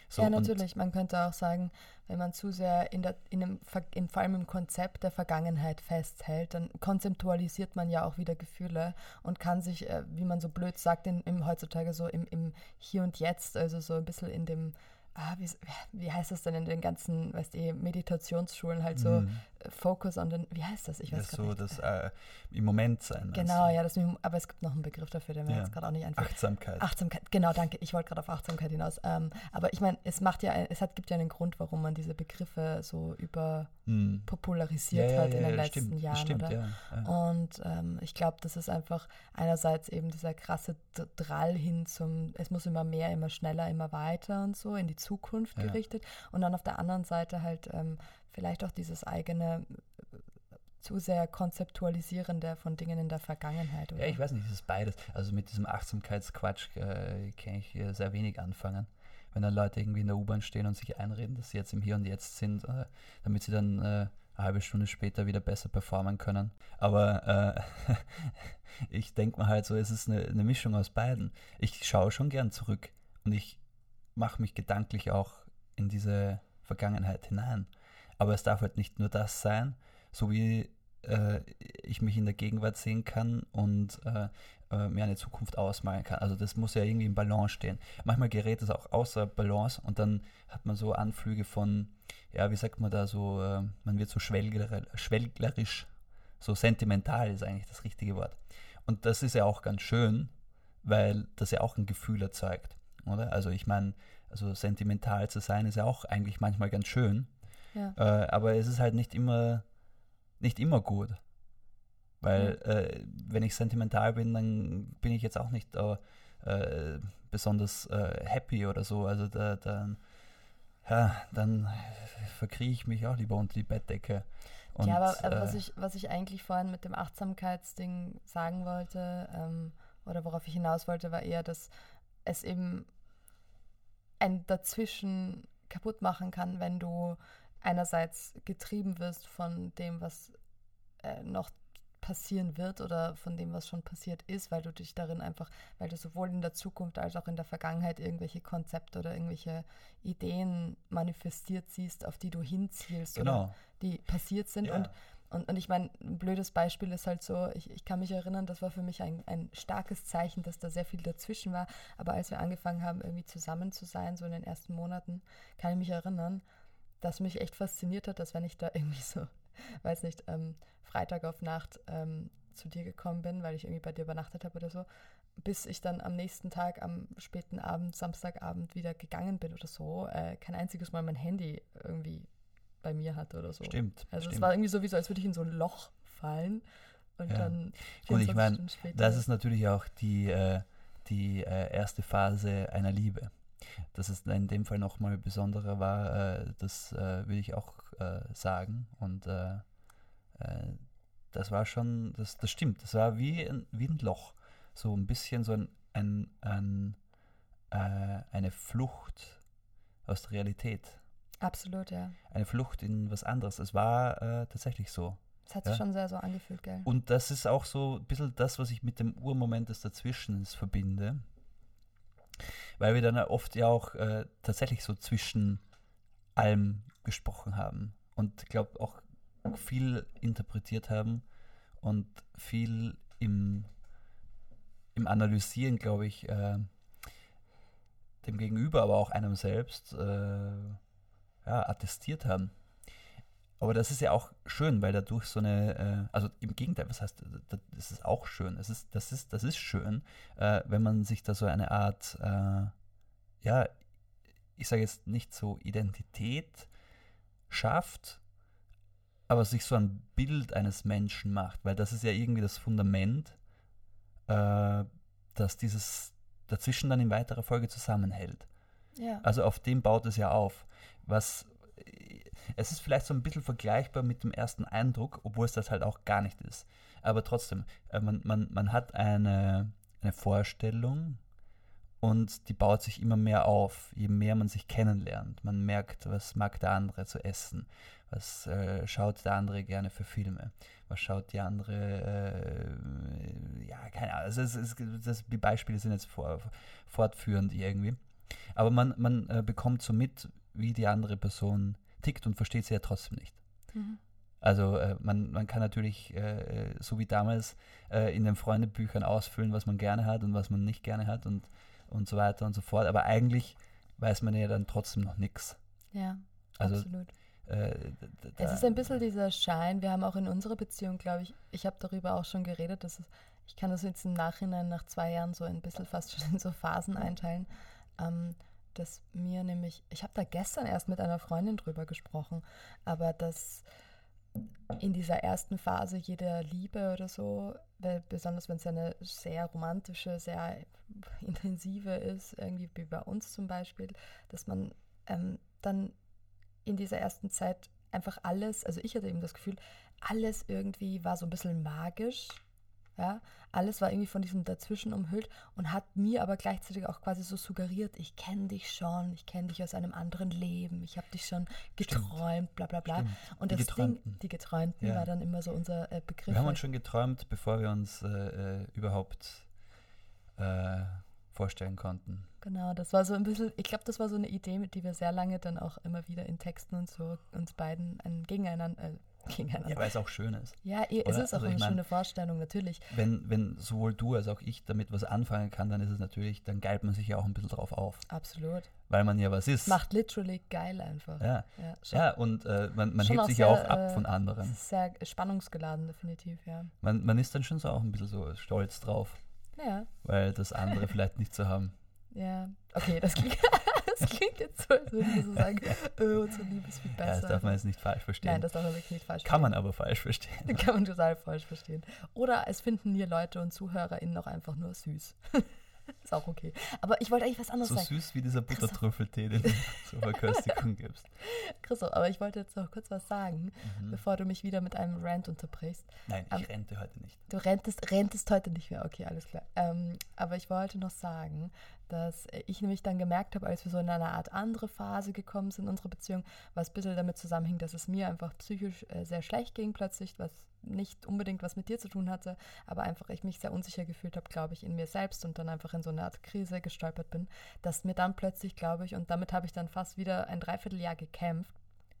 So, ja, natürlich. Man könnte auch sagen, wenn man zu sehr in der, in dem, Ver- im, vor allem im Konzept der Vergangenheit festhält, dann konzeptualisiert man ja auch wieder Gefühle und kann sich, äh, wie man so blöd sagt, in, im, heutzutage so im, im Hier und Jetzt, also so ein bisschen in dem, ah, wie, wie heißt das denn in den ganzen, weißt du, Meditationsschulen halt so, Mhm. Focus on den, wie heißt das? Ich weiß grad so nicht. das äh, im Moment sein. Genau, ja, das, aber es gibt noch einen Begriff dafür, der mir Ja. jetzt gerade auch nicht einfällt. Achtsamkeit. Achtsamkeit, genau, danke. Ich wollte gerade auf Achtsamkeit hinaus. Ähm, aber ich meine, es macht ja, es hat, gibt ja einen Grund, warum man diese Begriffe so überpopularisiert Hm. Ja, ja, hat ja, in den ja, letzten stimmt, Jahren, stimmt, oder? ja, ja. Und ähm, ich glaube, das ist einfach einerseits eben dieser krasse Drall hin zum, es muss immer mehr, immer schneller, immer weiter und so in die Zukunft Ja. gerichtet. Und dann auf der anderen Seite halt ähm, vielleicht auch dieses eigene äh, zu sehr konzeptualisierende von Dingen in der Vergangenheit. Oder? Ja, ich weiß nicht, es ist beides. Also mit diesem Achtsamkeitsquatsch äh, kann ich äh, sehr wenig anfangen. Wenn dann Leute irgendwie in der U-Bahn stehen und sich einreden, dass sie jetzt im Hier und Jetzt sind, äh, damit sie dann äh, eine halbe Stunde später wieder besser performen können. Aber ich denke mir halt so, es ist eine, eine Mischung aus beiden. Ich schaue schon gern zurück und ich mache mich gedanklich auch in diese Vergangenheit hinein. Aber es darf halt nicht nur das sein, so wie äh, ich mich in der Gegenwart sehen kann und äh, äh, mir eine Zukunft ausmalen kann. Also das muss ja irgendwie im Balance stehen. Manchmal gerät es auch außer Balance und dann hat man so Anflüge von, ja, wie sagt man da so, äh, man wird so schwelgler, schwelglerisch, so sentimental ist eigentlich das richtige Wort. Und das ist ja auch ganz schön, weil das ja auch ein Gefühl erzeugt, oder? Also ich meine, also sentimental zu sein ist ja auch eigentlich manchmal ganz schön, ja. äh, aber es ist halt nicht immer, nicht immer gut. Weil äh, wenn ich sentimental bin, dann bin ich jetzt auch nicht äh, besonders äh, happy oder so. Also da, dann, ja, dann verkriege ich mich auch lieber unter die Bettdecke. Und, ja, aber, aber was, ich, was ich eigentlich vorhin mit dem Achtsamkeitsding sagen wollte, ähm, oder worauf ich hinaus wollte, war eher, dass es eben ein Dazwischen kaputt machen kann, wenn du einerseits getrieben wirst von dem, was äh, noch passieren wird oder von dem, was schon passiert ist, weil du dich darin einfach, weil du sowohl in der Zukunft als auch in der Vergangenheit irgendwelche Konzepte oder irgendwelche Ideen manifestiert siehst, auf die du hinzielst oder genau. die passiert sind. Ja. Und, und, und ich meine, ein blödes Beispiel ist halt so, ich, ich kann mich erinnern, das war für mich ein, ein starkes Zeichen, dass da sehr viel dazwischen war. Aber als wir angefangen haben, irgendwie zusammen zu sein, so in den ersten Monaten, kann ich mich erinnern, dass mich echt fasziniert hat, dass wenn ich da irgendwie so, weiß nicht, ähm, Freitag auf Nacht ähm, zu dir gekommen bin, weil ich irgendwie bei dir übernachtet habe oder so, bis ich dann am nächsten Tag, am späten Abend, Samstagabend wieder gegangen bin oder so, äh, kein einziges Mal mein Handy irgendwie bei mir hatte oder so. Stimmt. Also es stimmt. war irgendwie so, wie so, als würde ich in so ein Loch fallen und Ja. dann Und ich 24 mein, Stunden später. Das ist natürlich auch die, äh, die äh, erste Phase einer Liebe. Dass es in dem Fall nochmal besonderer war, äh, das äh, will ich auch äh, sagen. Und äh, äh, das war schon, das, das stimmt, das war wie ein, wie ein Loch. So ein bisschen so ein, ein, ein äh, eine Flucht aus der Realität. Absolut, ja. Eine Flucht in was anderes. Es war tatsächlich so. Es hat sich Ja. schon sehr so angefühlt, gell? Und das ist auch so ein bisschen das, was ich mit dem Urmoment des Dazwischens verbinde. Weil wir dann oft ja auch äh, tatsächlich so zwischen allem gesprochen haben und ich glaube auch viel interpretiert haben und viel im, im Analysieren, glaube ich, äh, dem Gegenüber, aber auch einem selbst äh, ja, attestiert haben. Aber das ist ja auch schön, weil dadurch so eine, äh, also im Gegenteil, was heißt, das ist auch schön. Es ist, das, ist, das ist schön, äh, wenn man sich da so eine Art, äh, ja, ich sage jetzt nicht so Identität schafft, aber sich so ein Bild eines Menschen macht, weil das ist ja irgendwie das Fundament, äh, dass dieses dazwischen dann in weiterer Folge zusammenhält. Ja. Also auf dem baut es ja auf. Was es ist vielleicht so ein bisschen vergleichbar mit dem ersten Eindruck, obwohl es das halt auch gar nicht ist. Aber trotzdem, äh, man, man, man hat eine, eine Vorstellung und die baut sich immer mehr auf, je mehr man sich kennenlernt. Man merkt, was mag der andere zu essen, was äh, schaut der andere gerne für Filme, was schaut die andere, äh, ja, keine Ahnung, also es, es, das, die Beispiele sind jetzt vor, fortführend irgendwie. Aber man, man äh, bekommt so mit, wie die andere Person tickt und versteht sie ja trotzdem nicht. Mhm. Also äh, man, man kann natürlich, äh, so wie damals, äh, in den Freundebüchern ausfüllen, was man gerne hat und was man nicht gerne hat und, und so weiter und so fort. Aber eigentlich weiß man ja dann trotzdem noch nichts. Ja, also, absolut. Äh, es ist ein bisschen dieser Schein. Wir haben auch in unserer Beziehung, glaube ich, ich habe darüber auch schon geredet, dass es, ich kann das jetzt im Nachhinein nach zwei Jahren so ein bisschen fast schon in so Phasen einteilen. Ähm, dass mir nämlich, ich habe da gestern erst mit einer Freundin drüber gesprochen, aber dass in dieser ersten Phase jeder Liebe oder so, weil besonders wenn es eine sehr romantische, sehr intensive ist, irgendwie wie bei uns zum Beispiel, dass man ähm, dann in dieser ersten Zeit einfach alles, also ich hatte eben das Gefühl, alles irgendwie war so ein bisschen magisch ja, alles war irgendwie von diesem Dazwischen umhüllt und hat mir aber gleichzeitig auch quasi so suggeriert, ich kenne dich schon, ich kenne dich aus einem anderen Leben, ich habe dich schon geträumt, bla bla bla. Stimmt. Und die das Geträumten. Ding, die Geträumten ja. war dann immer so unser äh, Begriff. Wir haben uns schon geträumt, bevor wir uns äh, äh, überhaupt äh, vorstellen konnten. Genau, das war so ein bisschen, ich glaube, das war so eine Idee, mit die wir sehr lange dann auch immer wieder in Texten und so uns beiden ein Gegeneinander, gegeneinander. Ja, weil es auch schön ist. Ja, es ist auch also eine mein, schöne Vorstellung, natürlich. Wenn, wenn sowohl du als auch ich damit was anfangen kann, dann ist es natürlich, dann geilt man sich ja auch ein bisschen drauf auf. Absolut. Weil man ja was ist. Macht literally geil einfach. Ja, ja, ja und äh, man, man hebt sich ja auch ab von äh, anderen. Sehr spannungsgeladen, definitiv, ja. Man, man ist dann schon so auch ein bisschen so stolz drauf. Ja. Weil das andere vielleicht nicht zu haben. Ja, okay, das klingt, das klingt jetzt so, als würden wir so sagen, oh, unsere Liebe ist viel besser. Ja, das darf man jetzt nicht falsch verstehen. Nein, das darf man wirklich nicht falsch verstehen. Kann man aber falsch verstehen. Kann man total falsch verstehen. Oder es finden hier Leute und ZuhörerInnen auch einfach nur süß. Ist auch okay. Aber ich wollte eigentlich was anderes so sagen. So süß wie dieser Buttertrüffeltee, den du zur Verköstigung gibst. Christoph, aber ich wollte jetzt noch kurz was sagen, mhm. bevor du mich wieder mit einem Rant unterbrichst. Nein, ich ähm, rente heute nicht. Du rentest, rentest heute nicht mehr, okay, alles klar. Ähm, aber ich wollte noch sagen, dass ich nämlich dann gemerkt habe, als wir so in eine Art andere Phase gekommen sind in unserer Beziehung, was ein bisschen damit zusammenhing, dass es mir einfach psychisch äh, sehr schlecht ging plötzlich, was nicht unbedingt was mit dir zu tun hatte, aber einfach ich mich sehr unsicher gefühlt habe, glaube ich, in mir selbst und dann einfach in so eine Art Krise gestolpert bin, dass mir dann plötzlich, glaube ich, und damit habe ich dann fast wieder ein Dreivierteljahr gekämpft,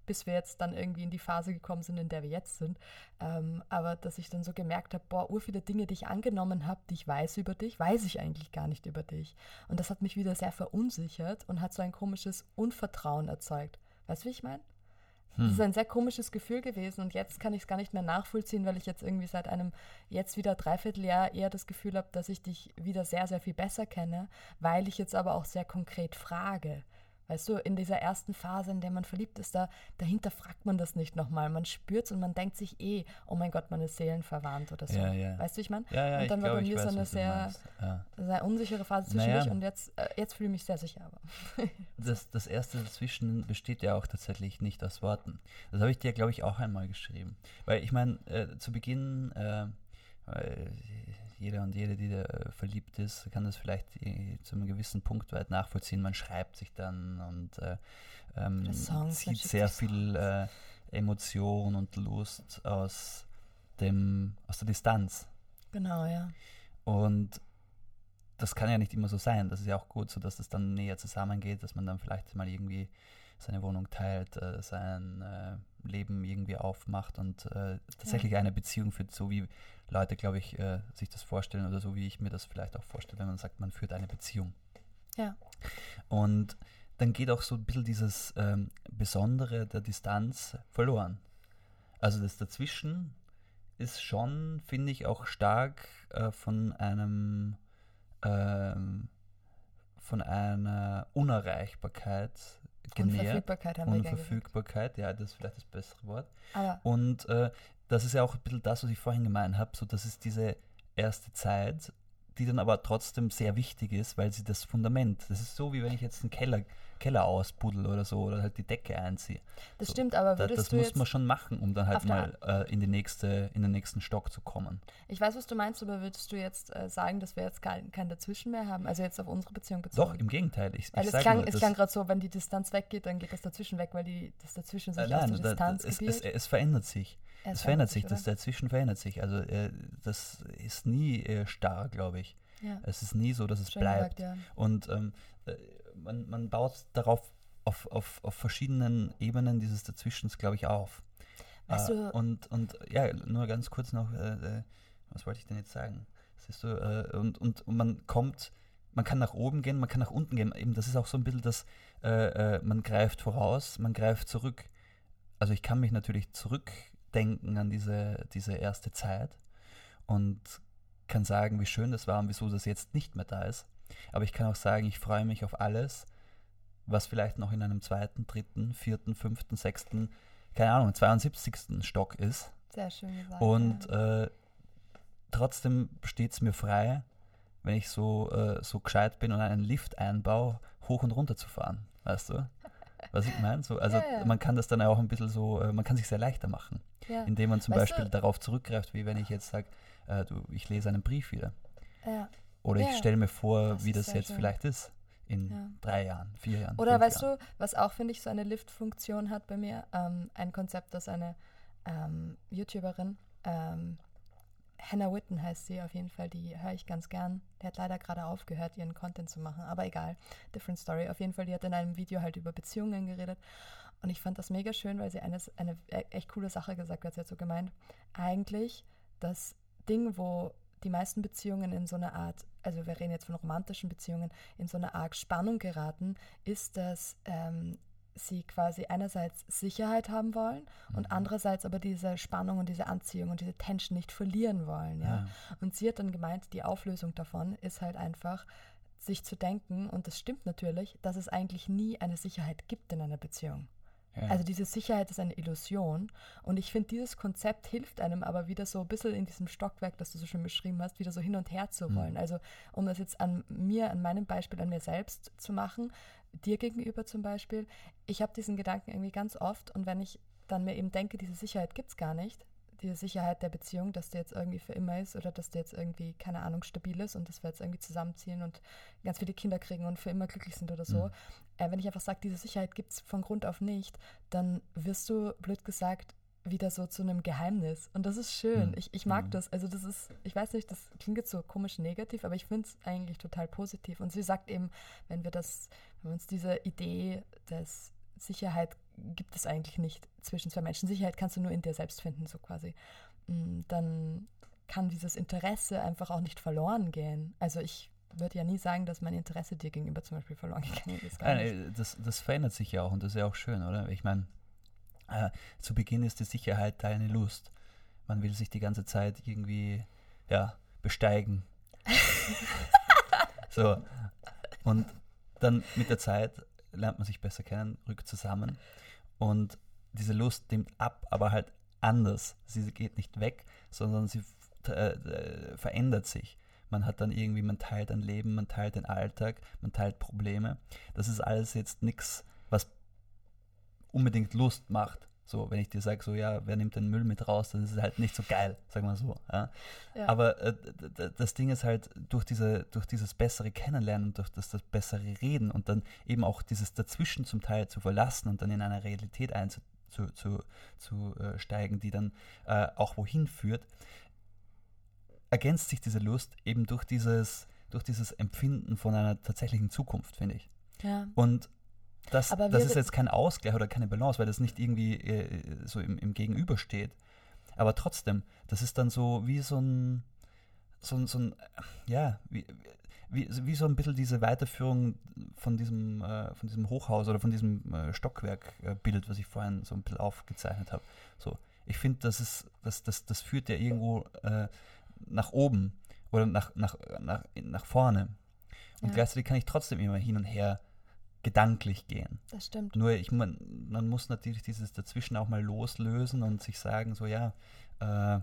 bis wir jetzt dann irgendwie in die Phase gekommen sind, in der wir jetzt sind. Ähm, aber dass ich dann so gemerkt habe, boah, ur viele Dinge, die ich angenommen habe, die ich weiß über dich, weiß ich eigentlich gar nicht über dich. Und das hat mich wieder sehr verunsichert und hat so ein komisches Unvertrauen erzeugt. Weißt du, wie ich meine? Hm. Das ist ein sehr komisches Gefühl gewesen und jetzt kann ich es gar nicht mehr nachvollziehen, weil ich jetzt irgendwie seit einem jetzt wieder Dreivierteljahr eher das Gefühl habe, dass ich dich wieder sehr, sehr viel besser kenne, weil ich jetzt aber auch sehr konkret frage. Weißt du, in dieser ersten Phase, in der man verliebt ist, da dahinter fragt man das nicht nochmal. Man spürt es und man denkt sich eh, oh mein Gott, man ist seelenverwandt oder so. Ja, ja. Weißt du, ich meine? Ja, ja, und dann war bei mir weiß, so eine sehr, sehr unsichere Phase zwischendurch naja. und jetzt, äh, jetzt fühle ich mich sehr sicher. Aber. das, das erste dazwischen besteht ja auch tatsächlich nicht aus Worten. Das habe ich dir, glaube ich, auch einmal geschrieben. Weil ich meine, äh, zu Beginn, äh, jeder und jede, die da äh, verliebt ist, kann das vielleicht äh, zu einem gewissen Punkt weit nachvollziehen. Man schreibt sich dann und äh, ähm, Songs, zieht sehr viel äh, Emotion und Lust aus dem aus der Distanz. Genau, ja. Und das kann ja nicht immer so sein. Das ist ja auch gut, so dass es dann näher zusammengeht, dass man dann vielleicht mal irgendwie seine Wohnung teilt, äh, sein äh, Leben irgendwie aufmacht und äh, tatsächlich ja. eine Beziehung führt, so wie Leute, glaube ich, äh, sich das vorstellen oder so wie ich mir das vielleicht auch vorstelle, wenn man sagt, man führt eine Beziehung. Ja. Und dann geht auch so ein bisschen dieses ähm, Besondere der Distanz verloren. Also das Dazwischen ist schon, finde ich, auch stark äh, von einem ähm, von einer Unerreichbarkeit genährt. Unverfügbarkeit haben Unverfügbarkeit, ja, das ist vielleicht das bessere Wort. Aber Und äh, das ist ja auch ein bisschen das, was ich vorhin gemeint habe, so das ist diese erste Zeit, die dann aber trotzdem sehr wichtig ist, weil sie das Fundament, das ist so, wie wenn ich jetzt einen Keller Keller ausbuddel oder so oder halt die Decke einziehe. Das so, stimmt, aber würdest da, das du muss man schon machen, um dann halt mal äh, in, die nächste, in den nächsten Stock zu kommen. Ich weiß, was du meinst, aber würdest du jetzt äh, sagen, dass wir jetzt kein, kein Dazwischen mehr haben? Also jetzt auf unsere Beziehung bezogen? Doch, im Gegenteil. Ich, weil ich es klang, klang gerade so, wenn die Distanz weggeht, dann geht das Dazwischen weg, weil die, das Dazwischen sich äh, nein, aus der da, Distanz es, es, es, verändert sich. Es, verändert sich, das Dazwischen verändert sich. Also äh, das ist nie äh, starr, glaube ich. Ja. Es ist nie so, dass es Schön bleibt. Gesagt, ja. Und ähm, äh, man, man baut darauf auf, auf, auf verschiedenen Ebenen dieses Dazwischens, glaube ich, auf. Weißt äh, und, und ja, nur ganz kurz noch, äh, äh, was wollte ich denn jetzt sagen? Siehst du, und, und, und man kommt, man kann nach oben gehen, man kann nach unten gehen. Eben, das ist auch so ein bisschen das, äh, man greift voraus, man greift zurück. Also ich kann mich natürlich zurückdenken an diese, diese erste Zeit und kann sagen, wie schön das war und wieso das jetzt nicht mehr da ist. Aber ich kann auch sagen, ich freue mich auf alles, was vielleicht noch in einem zweiten, dritten, vierten, fünften, sechsten, keine Ahnung, 72. Stock ist. Sehr schön gesagt. Und ja. äh, trotzdem steht es mir frei, wenn ich so, äh, so gescheit bin und einen Lift einbaue, hoch und runter zu fahren. Weißt du? Was ich meine? So, also ja, ja. man kann das dann auch ein bisschen so, äh, man kann sich sehr leichter machen, indem man zum weißt Beispiel du? darauf zurückgreift, wie wenn ich jetzt sage, äh, ich lese einen Brief wieder. Oder ich stelle mir vor, das wie das jetzt schön. vielleicht ist in ja. drei Jahren, vier Jahren. Oder weißt Jahren. du, was auch, finde ich, so eine Lift-Funktion hat bei mir? Ähm, ein Konzept, das eine ähm, YouTuberin, ähm, Hannah Witten heißt sie auf jeden Fall, die höre ich ganz gern. Die hat leider gerade aufgehört, ihren Content zu machen, aber egal, different story. Auf jeden Fall, die hat in einem Video halt über Beziehungen geredet. Und ich fand das mega schön, weil sie eine, eine e-, echt coole Sache gesagt hat. Sie hat so gemeint, eigentlich das Ding, wo die meisten Beziehungen in so eine Art, also wir reden jetzt von romantischen Beziehungen, in so eine Art Spannung geraten, ist, dass ähm, sie quasi einerseits Sicherheit haben wollen mhm. und andererseits aber diese Spannung und diese Anziehung und diese Tension nicht verlieren wollen. Ja? ja? Und sie hat dann gemeint, die Auflösung davon ist halt einfach, sich zu denken, und das stimmt natürlich, dass es eigentlich nie eine Sicherheit gibt in einer Beziehung. Also diese Sicherheit ist eine Illusion. Und ich finde, dieses Konzept hilft einem aber wieder so ein bisschen in diesem Stockwerk, das du so schön beschrieben hast, wieder so hin und her zu mhm. wollen. Mhm. Also um das jetzt an mir, an meinem Beispiel, an mir selbst zu machen, dir gegenüber zum Beispiel, ich habe diesen Gedanken irgendwie ganz oft und wenn ich dann mir eben denke, diese Sicherheit gibt es gar nicht, diese Sicherheit der Beziehung, dass der jetzt irgendwie für immer ist oder dass der jetzt irgendwie, keine Ahnung, stabil ist und dass wir jetzt irgendwie zusammenziehen und ganz viele Kinder kriegen und für immer glücklich sind oder so. Mhm. Äh, wenn ich einfach sage, diese Sicherheit gibt es von Grund auf nicht, dann wirst du, blöd gesagt, wieder so zu einem Geheimnis. Und das ist schön. Mhm. Ich, ich mag mhm. das. Also das ist, ich weiß nicht, das klingt jetzt so komisch negativ, aber ich finde es eigentlich total positiv. Und sie sagt eben, wenn wir das, wenn wir uns diese Idee des Sicherheit gibt es eigentlich nicht zwischen zwei Menschen. Sicherheit kannst du nur in dir selbst finden, so quasi. Mm, dann kann dieses Interesse einfach auch nicht verloren gehen. Also ich würde ja nie sagen, dass mein Interesse dir gegenüber zum Beispiel verloren gegangen ist. Nein, das, das verändert sich ja auch und das ist ja auch schön, oder? Ich meine, äh, zu Beginn ist die Sicherheit deine Lust. Man will sich die ganze Zeit irgendwie, ja, besteigen. so. Und dann mit der Zeit lernt man sich besser kennen, rückt zusammen und diese Lust nimmt ab, aber halt anders. Sie geht nicht weg, sondern sie äh, äh, verändert sich. Man hat dann irgendwie, man teilt ein Leben, man teilt den Alltag, man teilt Probleme. Das ist alles jetzt nichts, was unbedingt Lust macht. So, wenn ich dir sage, so, ja, wer nimmt den Müll mit raus, dann ist es halt nicht so geil, sagen wir so. Ja? Ja. Aber äh, das Ding ist halt, durch, diese, durch dieses bessere Kennenlernen, durch das, das bessere Reden und dann eben auch dieses Dazwischen zum Teil zu verlassen und dann in eine Realität einzusteigen, zu, zu, zu äh, steigen, die dann äh, auch wohin führt, ergänzt sich diese Lust eben durch dieses, durch dieses Empfinden von einer tatsächlichen Zukunft, finde ich. Ja. Und das, das ist jetzt kein Ausgleich oder keine Balance, weil das nicht irgendwie äh, so im, im Gegenüber steht. Aber trotzdem, das ist dann so wie so ein, so ein, so ein ja, wie, wie, wie so ein bisschen diese Weiterführung von diesem, äh, von diesem Hochhaus oder von diesem äh, Stockwerkbild, was ich vorhin so ein bisschen aufgezeichnet habe. So, ich finde, das ist, das, das, das führt ja irgendwo äh, nach oben oder nach, nach, nach, nach vorne. Und Ja. gleichzeitig kann ich trotzdem immer hin und her gedanklich gehen. Das stimmt. Nur ich man, man muss natürlich dieses dazwischen auch mal loslösen und sich sagen, so ja, äh,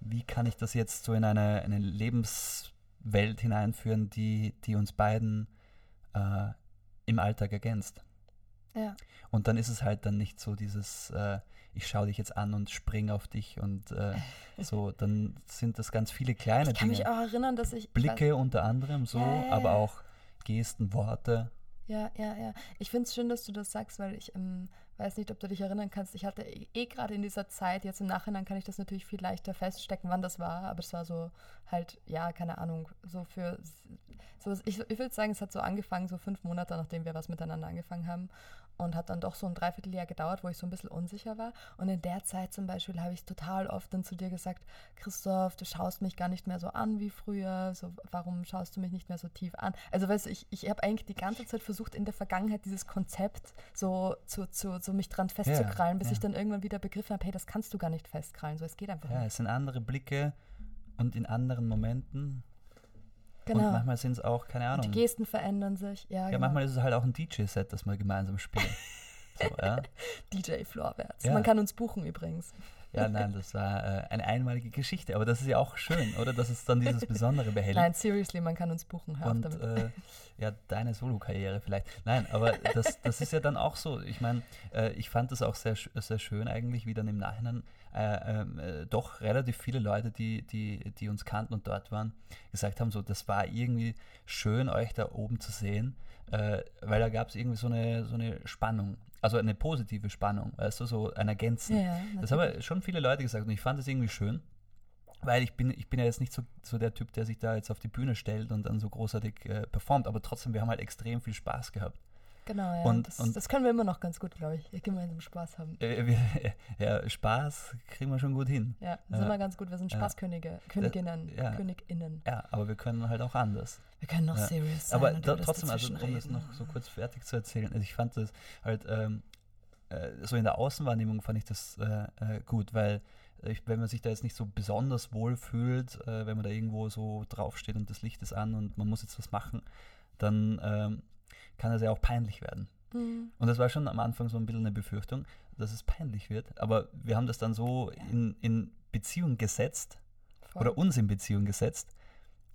wie kann ich das jetzt so in eine, eine Lebenswelt hineinführen, die, die uns beiden äh, im Alltag ergänzt. Ja. Und dann ist es halt dann nicht so dieses, äh, ich schaue dich jetzt an und springe auf dich und äh, so, dann sind das ganz viele kleine Ich kann mich Dinge. auch erinnern, dass ich. Blicke unter anderem so, ja, ja. aber auch Gesten, Worte. Ja, ja, ja. Ich finde es schön, dass du das sagst, weil ich ähm, weiß nicht, ob du dich erinnern kannst. Ich hatte eh, eh gerade in dieser Zeit, jetzt im Nachhinein kann ich das natürlich viel leichter feststecken, wann das war, aber es war so halt, ja, keine Ahnung, so für. So, ich ich würde sagen, es hat so angefangen, so fünf Monate, nachdem wir was miteinander angefangen haben. Und hat dann doch so ein Dreivierteljahr gedauert, wo ich so ein bisschen unsicher war. Und in der Zeit zum Beispiel habe ich total oft dann zu dir gesagt, Christoph, du schaust mich gar nicht mehr so an wie früher. So, warum schaust du mich nicht mehr so tief an? Also weißt du, ich, ich habe eigentlich die ganze Zeit versucht, in der Vergangenheit dieses Konzept so, zu, zu, so mich dran festzukrallen, bis ja. ich dann irgendwann wieder begriffen habe, hey, das kannst du gar nicht festkrallen. So, es geht einfach Ja, nicht. es sind andere Blicke und in anderen Momenten. Und Genau. manchmal sind es auch, keine Und Ahnung. die Gesten verändern sich. Ja, ja, genau. manchmal ist es halt auch ein DJ-Set, das wir gemeinsam spielen. so, ja? DJ Florwärts. Ja. Man kann uns buchen übrigens. Ja, nein, das war äh, eine einmalige Geschichte. Aber das ist ja auch schön, oder? Dass es dann dieses Besondere behält. Nein, seriously, man kann uns buchen. Hör und damit. äh, ja, deine Solo-Karriere vielleicht. Nein, aber das, das ist ja dann auch so. Ich meine, äh, ich fand das auch sehr, sehr schön eigentlich, wie dann im Nachhinein äh, ähm, äh, doch relativ viele Leute, die, die, die uns kannten und dort waren, gesagt haben, so, das war irgendwie schön, euch da oben zu sehen, äh, weil da gab es irgendwie so eine, so eine Spannung. Also eine positive Spannung, weißt du, so ein Ergänzen. ja, Das haben ja schon viele Leute gesagt und ich fand das irgendwie schön, weil ich bin, ich bin ja jetzt nicht so, so der Typ, der sich da jetzt auf die Bühne stellt und dann so großartig äh, performt, aber trotzdem, wir haben halt extrem viel Spaß gehabt. Genau, ja. Und- das, und- das können wir immer noch ganz gut, glaube ich. Gemeinsam Spaß haben. Äh, wir, ja, Spaß kriegen wir schon gut hin. Ja, sind Ja. wir ganz gut. Wir sind. Spaßkönige, Königinnen, ja. KönigInnen. Ja, aber wir können halt auch anders. Wir können noch Ja. serious sein. Aber da, das trotzdem, also um das noch so kurz fertig zu erzählen, also ich fand das halt, ähm, äh, so in der Außenwahrnehmung fand ich das äh, äh, gut, weil ich, wenn man sich da jetzt nicht so besonders wohl fühlt, äh, wenn man da irgendwo so draufsteht und das Licht ist an und man muss jetzt was machen, dann ähm, kann das ja auch peinlich werden. Hm. Und das war schon am Anfang so ein bisschen eine Befürchtung, dass es peinlich wird. Aber wir haben das dann so in, in Beziehung gesetzt Voll. oder uns in Beziehung gesetzt.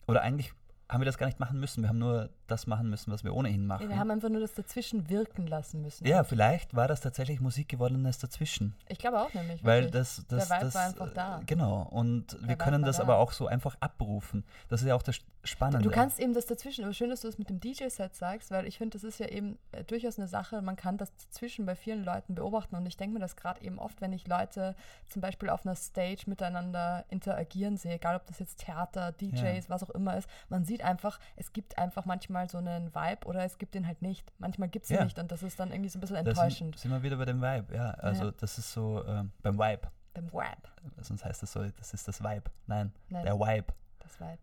Oder eigentlich haben wir das gar nicht machen müssen. Wir haben nur das machen müssen, was wir ohnehin machen. wir haben einfach nur das dazwischen wirken lassen müssen. ja, vielleicht war das tatsächlich Musik gewordenes dazwischen. Ich glaube auch nämlich. Weil wirklich. das, das, Vibe das war einfach da. Genau. Und wir Vibe können das da. aber auch so einfach abrufen. Das ist ja auch das Spannende. Du kannst eben das dazwischen, aber schön, dass du das mit dem DJ-Set sagst, weil ich finde, das ist ja eben äh, durchaus eine Sache, man kann das dazwischen bei vielen Leuten beobachten und ich denke mir das gerade eben oft, wenn ich Leute zum Beispiel auf einer Stage miteinander interagieren sehe, egal ob das jetzt Theater, DJs, was auch immer ist, man sieht einfach, es gibt einfach manchmal so einen Vibe oder es gibt den halt nicht. Manchmal gibt es ihn Ja. nicht und das ist dann irgendwie so ein bisschen da enttäuschend sind, sind wir wieder bei dem Vibe. Ja, also Ja. das ist so ähm, beim Vibe. beim Vibe. Sonst heißt das so, das ist das Vibe. Nein, Nein, der Vibe. das Vibe.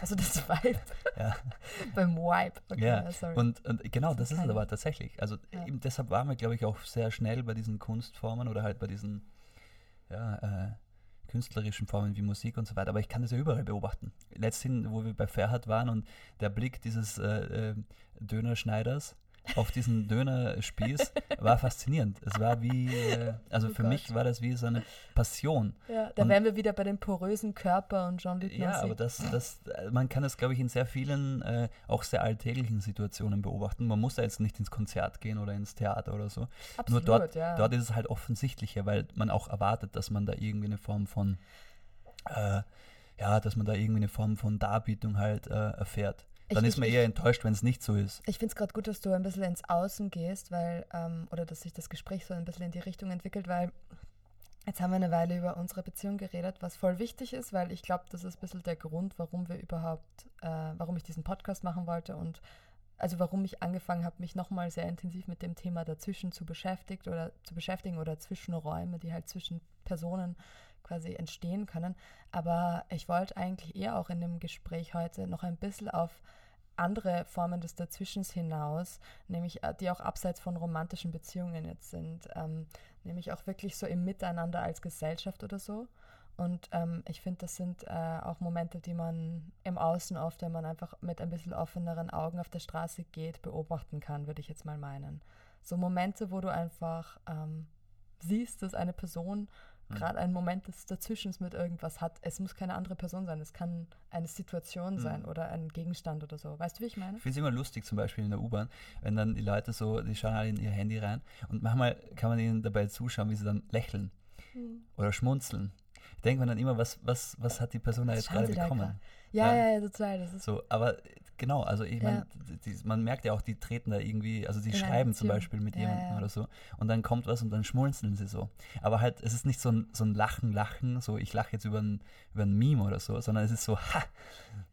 Also das Vibe Ja. beim Vibe. Okay, Ja, sorry. Und, und genau, das ist es keine- aber tatsächlich. Also Ja. eben deshalb waren wir, glaube ich, auch sehr schnell bei diesen Kunstformen oder halt bei diesen ja, äh, künstlerischen Formen wie Musik und so weiter. Aber ich kann das ja überall beobachten. Letzthin, wo wir bei Ferhat waren und der Blick dieses äh, äh, Dönerschneiders auf diesen Dönerspieß war faszinierend. Es war wie, äh, also Oh für Gott. mich war das wie so eine Passion. ja, da und- wären wir wieder bei dem porösen Körper und Jean-Luc Ja, aber das, das, äh, man kann es, glaube ich, in sehr vielen, äh, auch sehr alltäglichen Situationen beobachten. Man muss da jetzt nicht ins Konzert gehen oder ins Theater oder so. Absolut, Nur dort, ja. dort ist es halt offensichtlicher, weil man auch erwartet, dass man da irgendwie eine Form von, äh, ja, dass man da irgendwie eine Form von Darbietung halt äh, erfährt. Dann Ich- ist man ich- eher enttäuscht, wenn es nicht so ist. Ich finde es gerade gut, dass du ein bisschen ins Außen gehst, weil, ähm, oder dass sich das Gespräch so ein bisschen in die Richtung entwickelt, weil Jetzt haben wir eine Weile über unsere Beziehung geredet, was voll wichtig ist, weil ich glaube, das ist ein bisschen der Grund, warum wir überhaupt, äh, warum ich diesen Podcast machen wollte und also warum ich angefangen habe, mich nochmal sehr intensiv mit dem Thema dazwischen zu beschäftigt oder zu beschäftigen oder Zwischenräume, die halt zwischen Personen quasi entstehen können. Aber ich wollte eigentlich eher auch in dem Gespräch heute noch ein bisschen auf andere Formen des Dazwischens hinaus, nämlich äh, die auch abseits von romantischen Beziehungen jetzt sind, ähm, nämlich auch wirklich so im Miteinander als Gesellschaft oder so. Und ähm, ich finde, das sind äh, auch Momente, die man im Außen oft, wenn man einfach mit ein bisschen offeneren Augen auf der Straße geht, beobachten kann, würde ich jetzt mal meinen. So Momente, wo du einfach ähm, siehst, dass eine Person mhm. gerade einen Moment des Dazwischens mit irgendwas hat. Es muss keine andere Person sein, es kann eine Situation mhm. sein oder ein Gegenstand oder so. Weißt du, wie ich meine? Ich finde es immer lustig, zum Beispiel in der U-Bahn, wenn dann die Leute so, die schauen alle in ihr Handy rein und manchmal kann man ihnen dabei zuschauen, wie sie dann lächeln mhm. oder schmunzeln ich denke mir dann immer, was, was, was hat die Person da jetzt gerade bekommen? Ja, ja, ja, total. Das ist so, aber genau, also ich meine, ja. man merkt ja auch, die treten da irgendwie, also die In schreiben zum Beispiel mit ja, jemandem ja. oder so und dann kommt was und dann schmunzeln sie so. Aber halt, es ist nicht so ein, so ein Lachen, Lachen, so ich lache jetzt über ein, über ein Meme oder so, sondern es ist so, ha,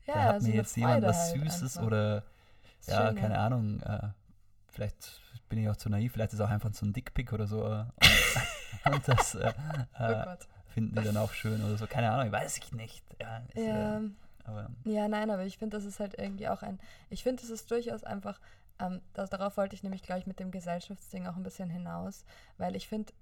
da hat also mir jetzt jemand was halt Süßes einfach. oder ja, schön, keine Ahnung, äh, vielleicht bin ich auch zu naiv, vielleicht ist es auch einfach so ein Dickpick oder so. Äh, und, und das, äh, oh äh, finden die dann auch schön oder so. Keine Ahnung, weiß ich nicht. Ja, ist, ja. Aber, ja nein, aber ich finde, das ist halt irgendwie auch ein, ich finde, es ist durchaus einfach, ähm, das, darauf wollte ich nämlich gleich mit dem Gesellschaftsding auch ein bisschen hinaus, weil ich finde,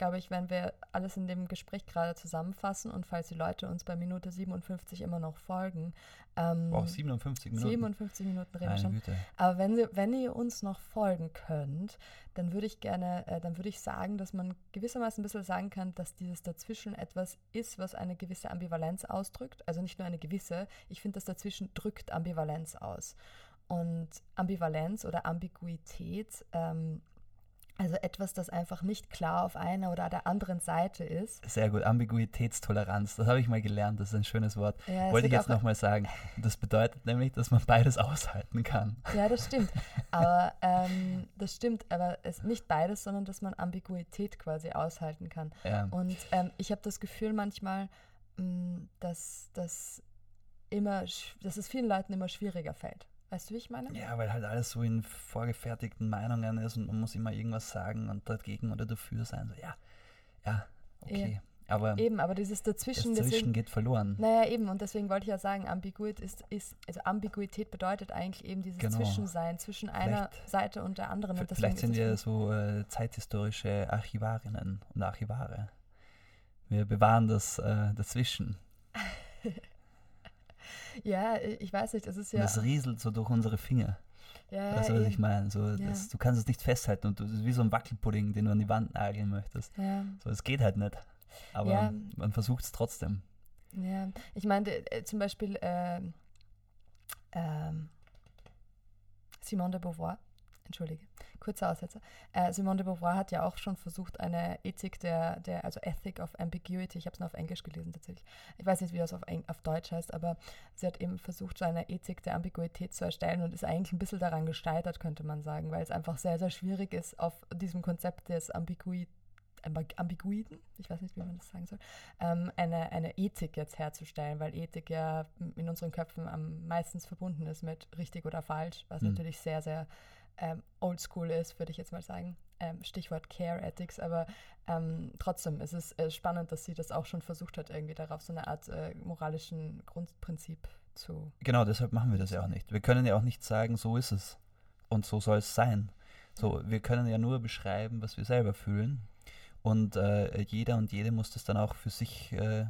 glaube ich, wenn wir alles in dem Gespräch gerade zusammenfassen und falls die Leute uns bei Minute 57 immer noch folgen. Ähm, wow, 57 Minuten. 57 Minuten reden schon. Güte. Aber wenn, sie, wenn ihr uns noch folgen könnt, dann würde ich gerne, äh, dann würde ich sagen, dass man gewissermaßen ein bisschen sagen kann, dass dieses Dazwischen etwas ist, was eine gewisse Ambivalenz ausdrückt. Also nicht nur eine gewisse, ich finde, das Dazwischen drückt Ambivalenz aus. Und Ambivalenz oder Ambiguität ähm, also etwas, das einfach nicht klar auf einer oder der anderen Seite ist. Sehr gut, Ambiguitätstoleranz, das habe ich mal gelernt, das ist ein schönes Wort. Ja, Wollte ich jetzt nochmal sagen. Das bedeutet nämlich, dass man beides aushalten kann. Ja, das stimmt. Aber ähm, das stimmt, aber es nicht beides, sondern dass man Ambiguität quasi aushalten kann. Ja. Und ähm, ich habe das Gefühl manchmal, mh, mm, dass, dass, immer, dass es vielen Leuten immer schwieriger fällt. Weißt du, wie ich meine? Ja, weil halt alles so in vorgefertigten Meinungen ist und man muss immer irgendwas sagen und dagegen oder dafür sein. So, ja, ja, okay. Ja. Aber eben, aber dieses Dazwischen, das deswegen, geht verloren. Naja, eben, und deswegen wollte ich ja sagen, Ambiguität ist, ist also Ambiguität bedeutet eigentlich eben dieses genau. Zwischensein zwischen einer Seite und der anderen. Und vielleicht sind wir so äh, zeithistorische Archivarinnen und Archivare. Wir bewahren das äh, dazwischen. Ja, ich weiß nicht, es ist ja. Und das rieselt so durch unsere Finger. Ja, weißt du, was ich meine? So, ja. du kannst es nicht festhalten und es ist wie so ein Wackelpudding, den du an die Wand nageln möchtest. Ja. So, es geht halt nicht. Aber ja. man versucht es trotzdem. Ja, ich meine, äh, zum Beispiel äh, äh, Simone de Beauvoir, entschuldige, kurzer Aussetzer. Äh, Simone de Beauvoir hat ja auch schon versucht, eine Ethik der, der also Ethic of Ambiguity, ich habe es nur auf Englisch gelesen tatsächlich, ich weiß nicht, wie das auf, auf Deutsch heißt, aber sie hat eben versucht, so eine Ethik der Ambiguität zu erstellen und ist eigentlich ein bisschen daran gescheitert, könnte man sagen, weil es einfach sehr, sehr schwierig ist, auf diesem Konzept des Ambiguität Ambiguiden, ich weiß nicht, wie man das sagen soll, ähm, eine, eine Ethik jetzt herzustellen, weil Ethik ja in unseren Köpfen am meisten verbunden ist mit richtig oder falsch, was mhm. natürlich sehr, sehr ähm, oldschool ist, würde ich jetzt mal sagen. Ähm, Stichwort Care Ethics, aber ähm, trotzdem ist es äh, spannend, dass sie das auch schon versucht hat, irgendwie darauf so eine Art äh, moralischen Grundprinzip zu. Genau, deshalb machen wir das ja auch nicht. Wir können ja auch nicht sagen, so ist es und so soll es sein. So, wir können ja nur beschreiben, was wir selber fühlen. Und äh, jeder und jede muss das dann auch für sich äh,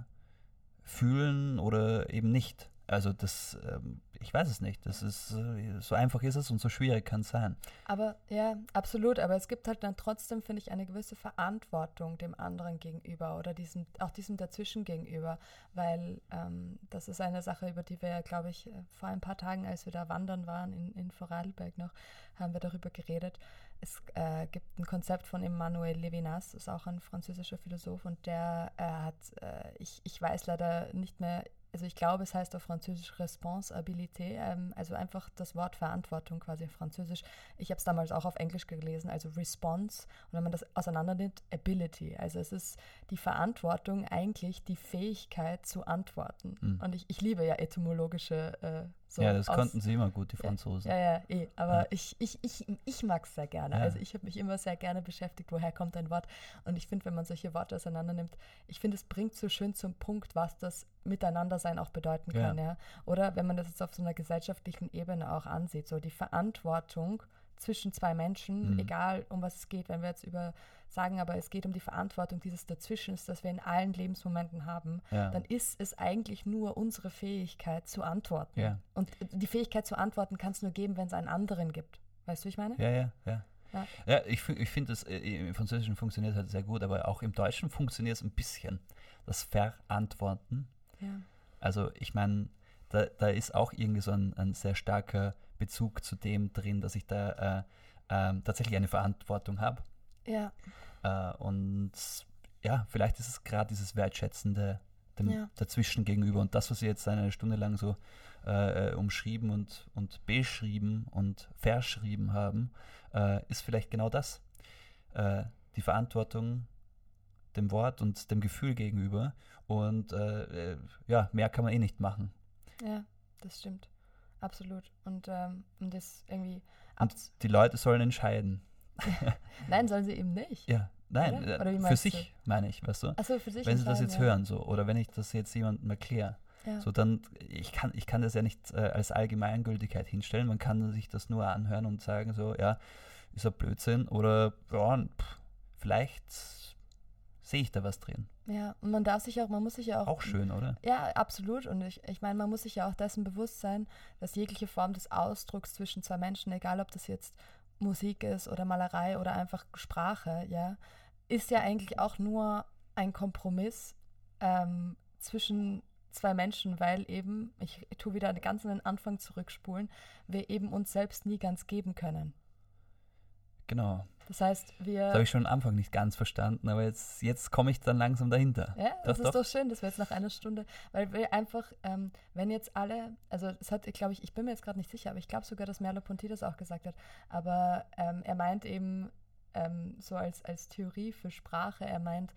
fühlen oder eben nicht. Also das, ähm, ich weiß es nicht. Das ist äh, so einfach ist es und so schwierig kann es sein. Aber ja, absolut. Aber es gibt halt dann trotzdem, finde ich, eine gewisse Verantwortung dem anderen gegenüber oder diesem, auch diesem dazwischen gegenüber, weil ähm, das ist eine Sache, über die wir ja, glaube ich, äh, vor ein paar Tagen, als wir da wandern waren in, in Vorarlberg noch, haben wir darüber geredet. Es äh, gibt ein Konzept von Emmanuel Levinas, ist auch ein französischer Philosoph und der äh, hat, äh, ich, ich weiß leider nicht mehr also ich glaube, es heißt auf Französisch Responsabilité, ähm, also einfach das Wort Verantwortung quasi auf Französisch. Ich habe es damals auch auf Englisch gelesen, also Response. Und wenn man das auseinander nimmt, Ability. Also es ist die Verantwortung eigentlich die Fähigkeit zu antworten. Mhm. Und ich, ich liebe ja etymologische äh, so ja, das aus- konnten sie immer gut, die Franzosen. ja, ja, eh. Aber Ja. ich, ich, ich, ich mag es sehr gerne. Ja. Also ich habe mich immer sehr gerne beschäftigt, woher kommt ein Wort. Und ich finde, wenn man solche Worte auseinander nimmt, ich finde, es bringt so schön zum Punkt, was das Miteinandersein auch bedeuten Ja. kann. Ja. Oder wenn man das jetzt auf so einer gesellschaftlichen Ebene auch ansieht, so die Verantwortung zwischen zwei Menschen, Mhm. egal um was es geht, wenn wir jetzt über sagen, aber es geht um die Verantwortung dieses Dazwischens, das wir in allen Lebensmomenten haben, Ja. dann ist es eigentlich nur unsere Fähigkeit zu antworten. Ja. Und die Fähigkeit zu antworten kann es nur geben, wenn es einen anderen gibt. Weißt du, wie ich meine? Ja, ja, ja. Ja. Ja, ich, ich finde, das äh, im Französischen funktioniert halt sehr gut, aber auch im Deutschen funktioniert es ein bisschen. Das Verantworten. Ja. Also ich meine, da, da ist auch irgendwie so ein, ein sehr starker Bezug zu dem drin, dass ich da äh, ähm, tatsächlich eine Verantwortung habe. Ja. Äh, und ja, vielleicht ist es gerade dieses Wertschätzende dem Ja. dazwischen gegenüber. Und das, was Sie jetzt eine Stunde lang so äh, äh, umschrieben und, und beschrieben und verschrieben haben, äh, ist vielleicht genau das. Äh, die Verantwortung dem Wort und dem Gefühl gegenüber. Und äh, äh, ja, mehr kann man eh nicht machen. Ja, das stimmt. Absolut. Und ähm, um das irgendwie Und die Leute sollen entscheiden. Nein, sollen sie eben nicht. Ja, nein, Oder? äh, Oder für sich meine ich, weißt du? Achso, für sich Wenn sie das jetzt ja. hören, so, oder wenn ich das jetzt jemandem erkläre, Ja. so dann, ich kann, ich kann das ja nicht äh, als Allgemeingültigkeit hinstellen, man kann sich das nur anhören und sagen, so, ja, ist ein Blödsinn, oder ja, pff, vielleicht sehe ich da was drin. Ja, und man darf sich auch, man muss sich ja auch. Auch schön, oder? Ja, absolut. Und ich, ich meine, man muss sich ja auch dessen bewusst sein, dass jegliche Form des Ausdrucks zwischen zwei Menschen, egal ob das jetzt Musik ist oder Malerei oder einfach Sprache, ja, ist ja eigentlich auch nur ein Kompromiss ähm, zwischen zwei Menschen, weil eben, ich tue wieder ganz an den Anfang zurückspulen, wir eben uns selbst nie ganz geben können. Genau. Das heißt, wir. Das habe ich schon am Anfang nicht ganz verstanden, aber jetzt, jetzt komme ich dann langsam dahinter. Ja, das Doch, ist doch. doch schön, dass wir jetzt nach einer Stunde, weil wir einfach, ähm, wenn jetzt alle, also es hat, glaube ich, ich bin mir jetzt gerade nicht sicher, aber ich glaube sogar, dass Merleau-Ponty das auch gesagt hat, aber ähm, er meint eben ähm, so als, als Theorie für Sprache, er meint,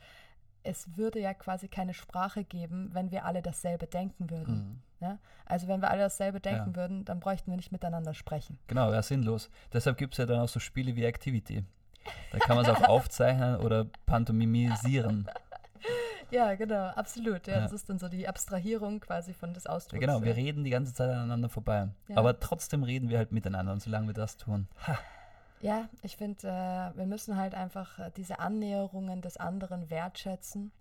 es würde ja quasi keine Sprache geben, wenn wir alle dasselbe denken würden. Mhm. Ja? Also wenn wir alle dasselbe denken Ja. würden, dann bräuchten wir nicht miteinander sprechen. Genau, ja, sinnlos. Deshalb gibt es ja dann auch so Spiele wie Activity. Da kann man es auch aufzeichnen oder pantomimisieren. Ja, genau, absolut. Ja, Ja. Das ist dann so die Abstrahierung quasi von des Ja, Ausdrucks. genau, wir reden die ganze Zeit aneinander vorbei. Ja. Aber trotzdem reden wir halt miteinander und solange wir das tun. Ha, Ja, ich finde, äh, wir müssen halt einfach äh, diese Annäherungen des anderen wertschätzen,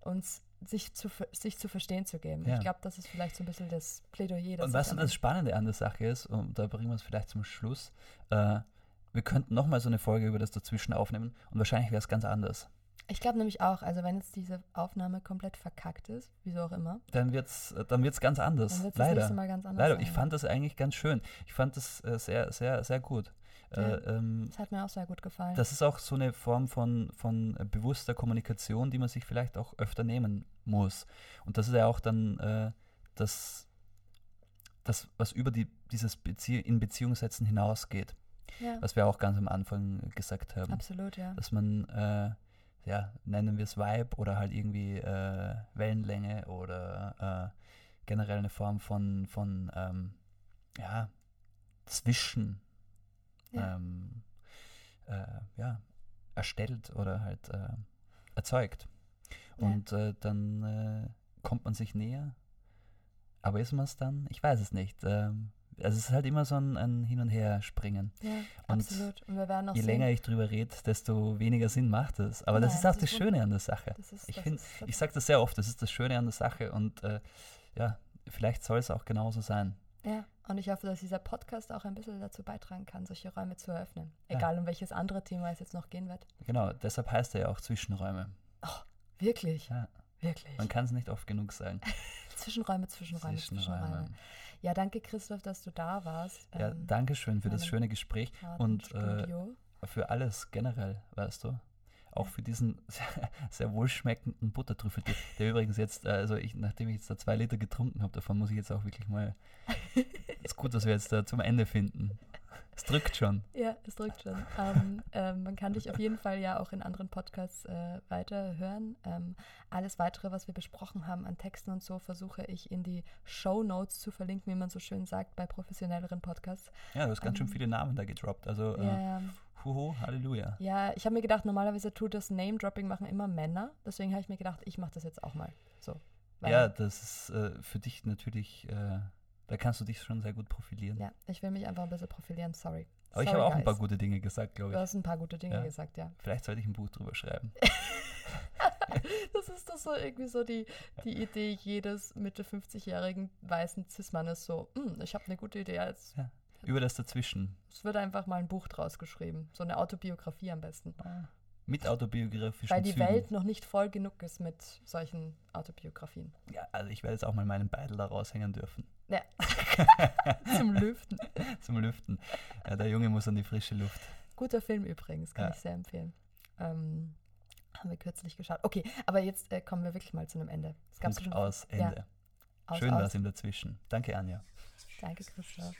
uns sich zu, sich zu verstehen zu geben. Ja. Ich glaube, das ist vielleicht so ein bisschen das Plädoyer. Das und was am das Spannende an der Sache ist, und da bringen wir es vielleicht zum Schluss, äh, wir könnten nochmal so eine Folge über das Dazwischen aufnehmen und wahrscheinlich wäre es ganz anders. Ich glaube nämlich auch, also wenn jetzt diese Aufnahme komplett verkackt ist, wieso auch immer, Dann wird es dann wird's ganz anders. dann wird es das Leider. nächste Mal ganz anders Leider. sein. Ich fand das eigentlich ganz schön. Ich fand das äh, sehr, sehr, sehr gut. Ja. Äh, ähm, das hat mir auch sehr gut gefallen. das ist auch so eine Form von, von äh, bewusster Kommunikation, die man sich vielleicht auch öfter nehmen muss. Und das ist ja auch dann äh, das, das, was über die, dieses Bezie in Beziehung setzen hinausgeht, ja, was wir auch ganz am Anfang gesagt haben. absolut, ja. Dass man, äh, ja, nennen wir es Vibe oder halt irgendwie äh, Wellenlänge oder äh, generell eine Form von, von ähm, ja, Zwischen Ja. ähm, äh, ja, erstellt oder halt äh, erzeugt. Ja. Und äh, dann kommt man sich näher. Aber ist man es dann? Ich weiß es nicht. Ähm, also es ist halt immer so ein, ein Hin- und Her-Springen. ja, und absolut. Und wir werden auch Je sehen, länger ich drüber rede, desto weniger Sinn macht es. Aber das Nein, ist auch das das ist Schöne an der Sache. das ist, Ich das ist- ich sage das sehr oft, das ist das Schöne an der Sache und äh, ja, vielleicht soll es auch genauso sein. Ja, und ich hoffe, dass dieser Podcast auch ein bisschen dazu beitragen kann, solche Räume zu eröffnen. Ja. Egal, um welches andere Thema es jetzt noch gehen wird. Genau, deshalb heißt er ja auch Zwischenräume. Wirklich, Ja, wirklich. man kann es nicht oft genug sagen. Zwischenräume, Zwischenräume, Zwischenräume. Ja, danke Christoph, dass du da warst. Ja, ähm, danke schön für das schöne Gespräch und äh, für alles generell, weißt du. Auch für diesen sehr, sehr wohlschmeckenden Buttertrüffel, der, der übrigens jetzt, äh, also ich, nachdem ich jetzt da zwei Liter getrunken habe, davon muss ich jetzt auch wirklich mal. ist gut, dass wir jetzt da zum Ende finden. Es drückt schon. Ja, es drückt schon. ähm, ähm, man kann dich auf jeden Fall ja auch in anderen Podcasts äh, weiter hören. Ähm, alles weitere, was wir besprochen haben an Texten und so, versuche ich in die Show Notes zu verlinken, wie man so schön sagt, bei professionelleren Podcasts. Ja, du hast ganz schön viele Namen da gedroppt. Also, äh, Ja, huhu, Halleluja. ja ich habe mir gedacht, normalerweise tut das Name-Dropping machen immer Männer. Deswegen habe ich mir gedacht, ich mache das jetzt auch mal. So. Ja, das ist äh, für dich natürlich, äh, da kannst du dich schon sehr gut profilieren. ja, ich will mich einfach ein bisschen profilieren, sorry. Aber ich Sorry, habe auch ein paar guys. gute Dinge gesagt, glaube Du ich. hast ein paar gute Dinge Ja. gesagt, ja. Vielleicht sollte ich ein Buch drüber schreiben. Das ist doch so irgendwie so die, die Idee jedes Mitte 50-jährigen weißen Cis-Mannes so, "Hm, ich habe eine gute Idee. Jetzt, Ja. Über das Dazwischen. Es wird einfach mal ein Buch draus geschrieben. So eine Autobiografie am besten. Mit autobiografischen Weil die Zügen. Welt noch nicht voll genug ist mit solchen Autobiografien. Ja, also ich werde jetzt auch mal meinen Beidel da raushängen dürfen. Ja. Zum Lüften. Zum Lüften. Ja, der Junge muss an die frische Luft. Guter Film übrigens, kann Ja. ich sehr empfehlen. Ähm, haben wir kürzlich geschaut. Okay, aber jetzt äh, kommen wir wirklich mal zu einem Ende. Es gab Punkt schon aus, Ja. Ende. aus, Schön war es im Dazwischen. Danke, Anja. Danke, Christoph.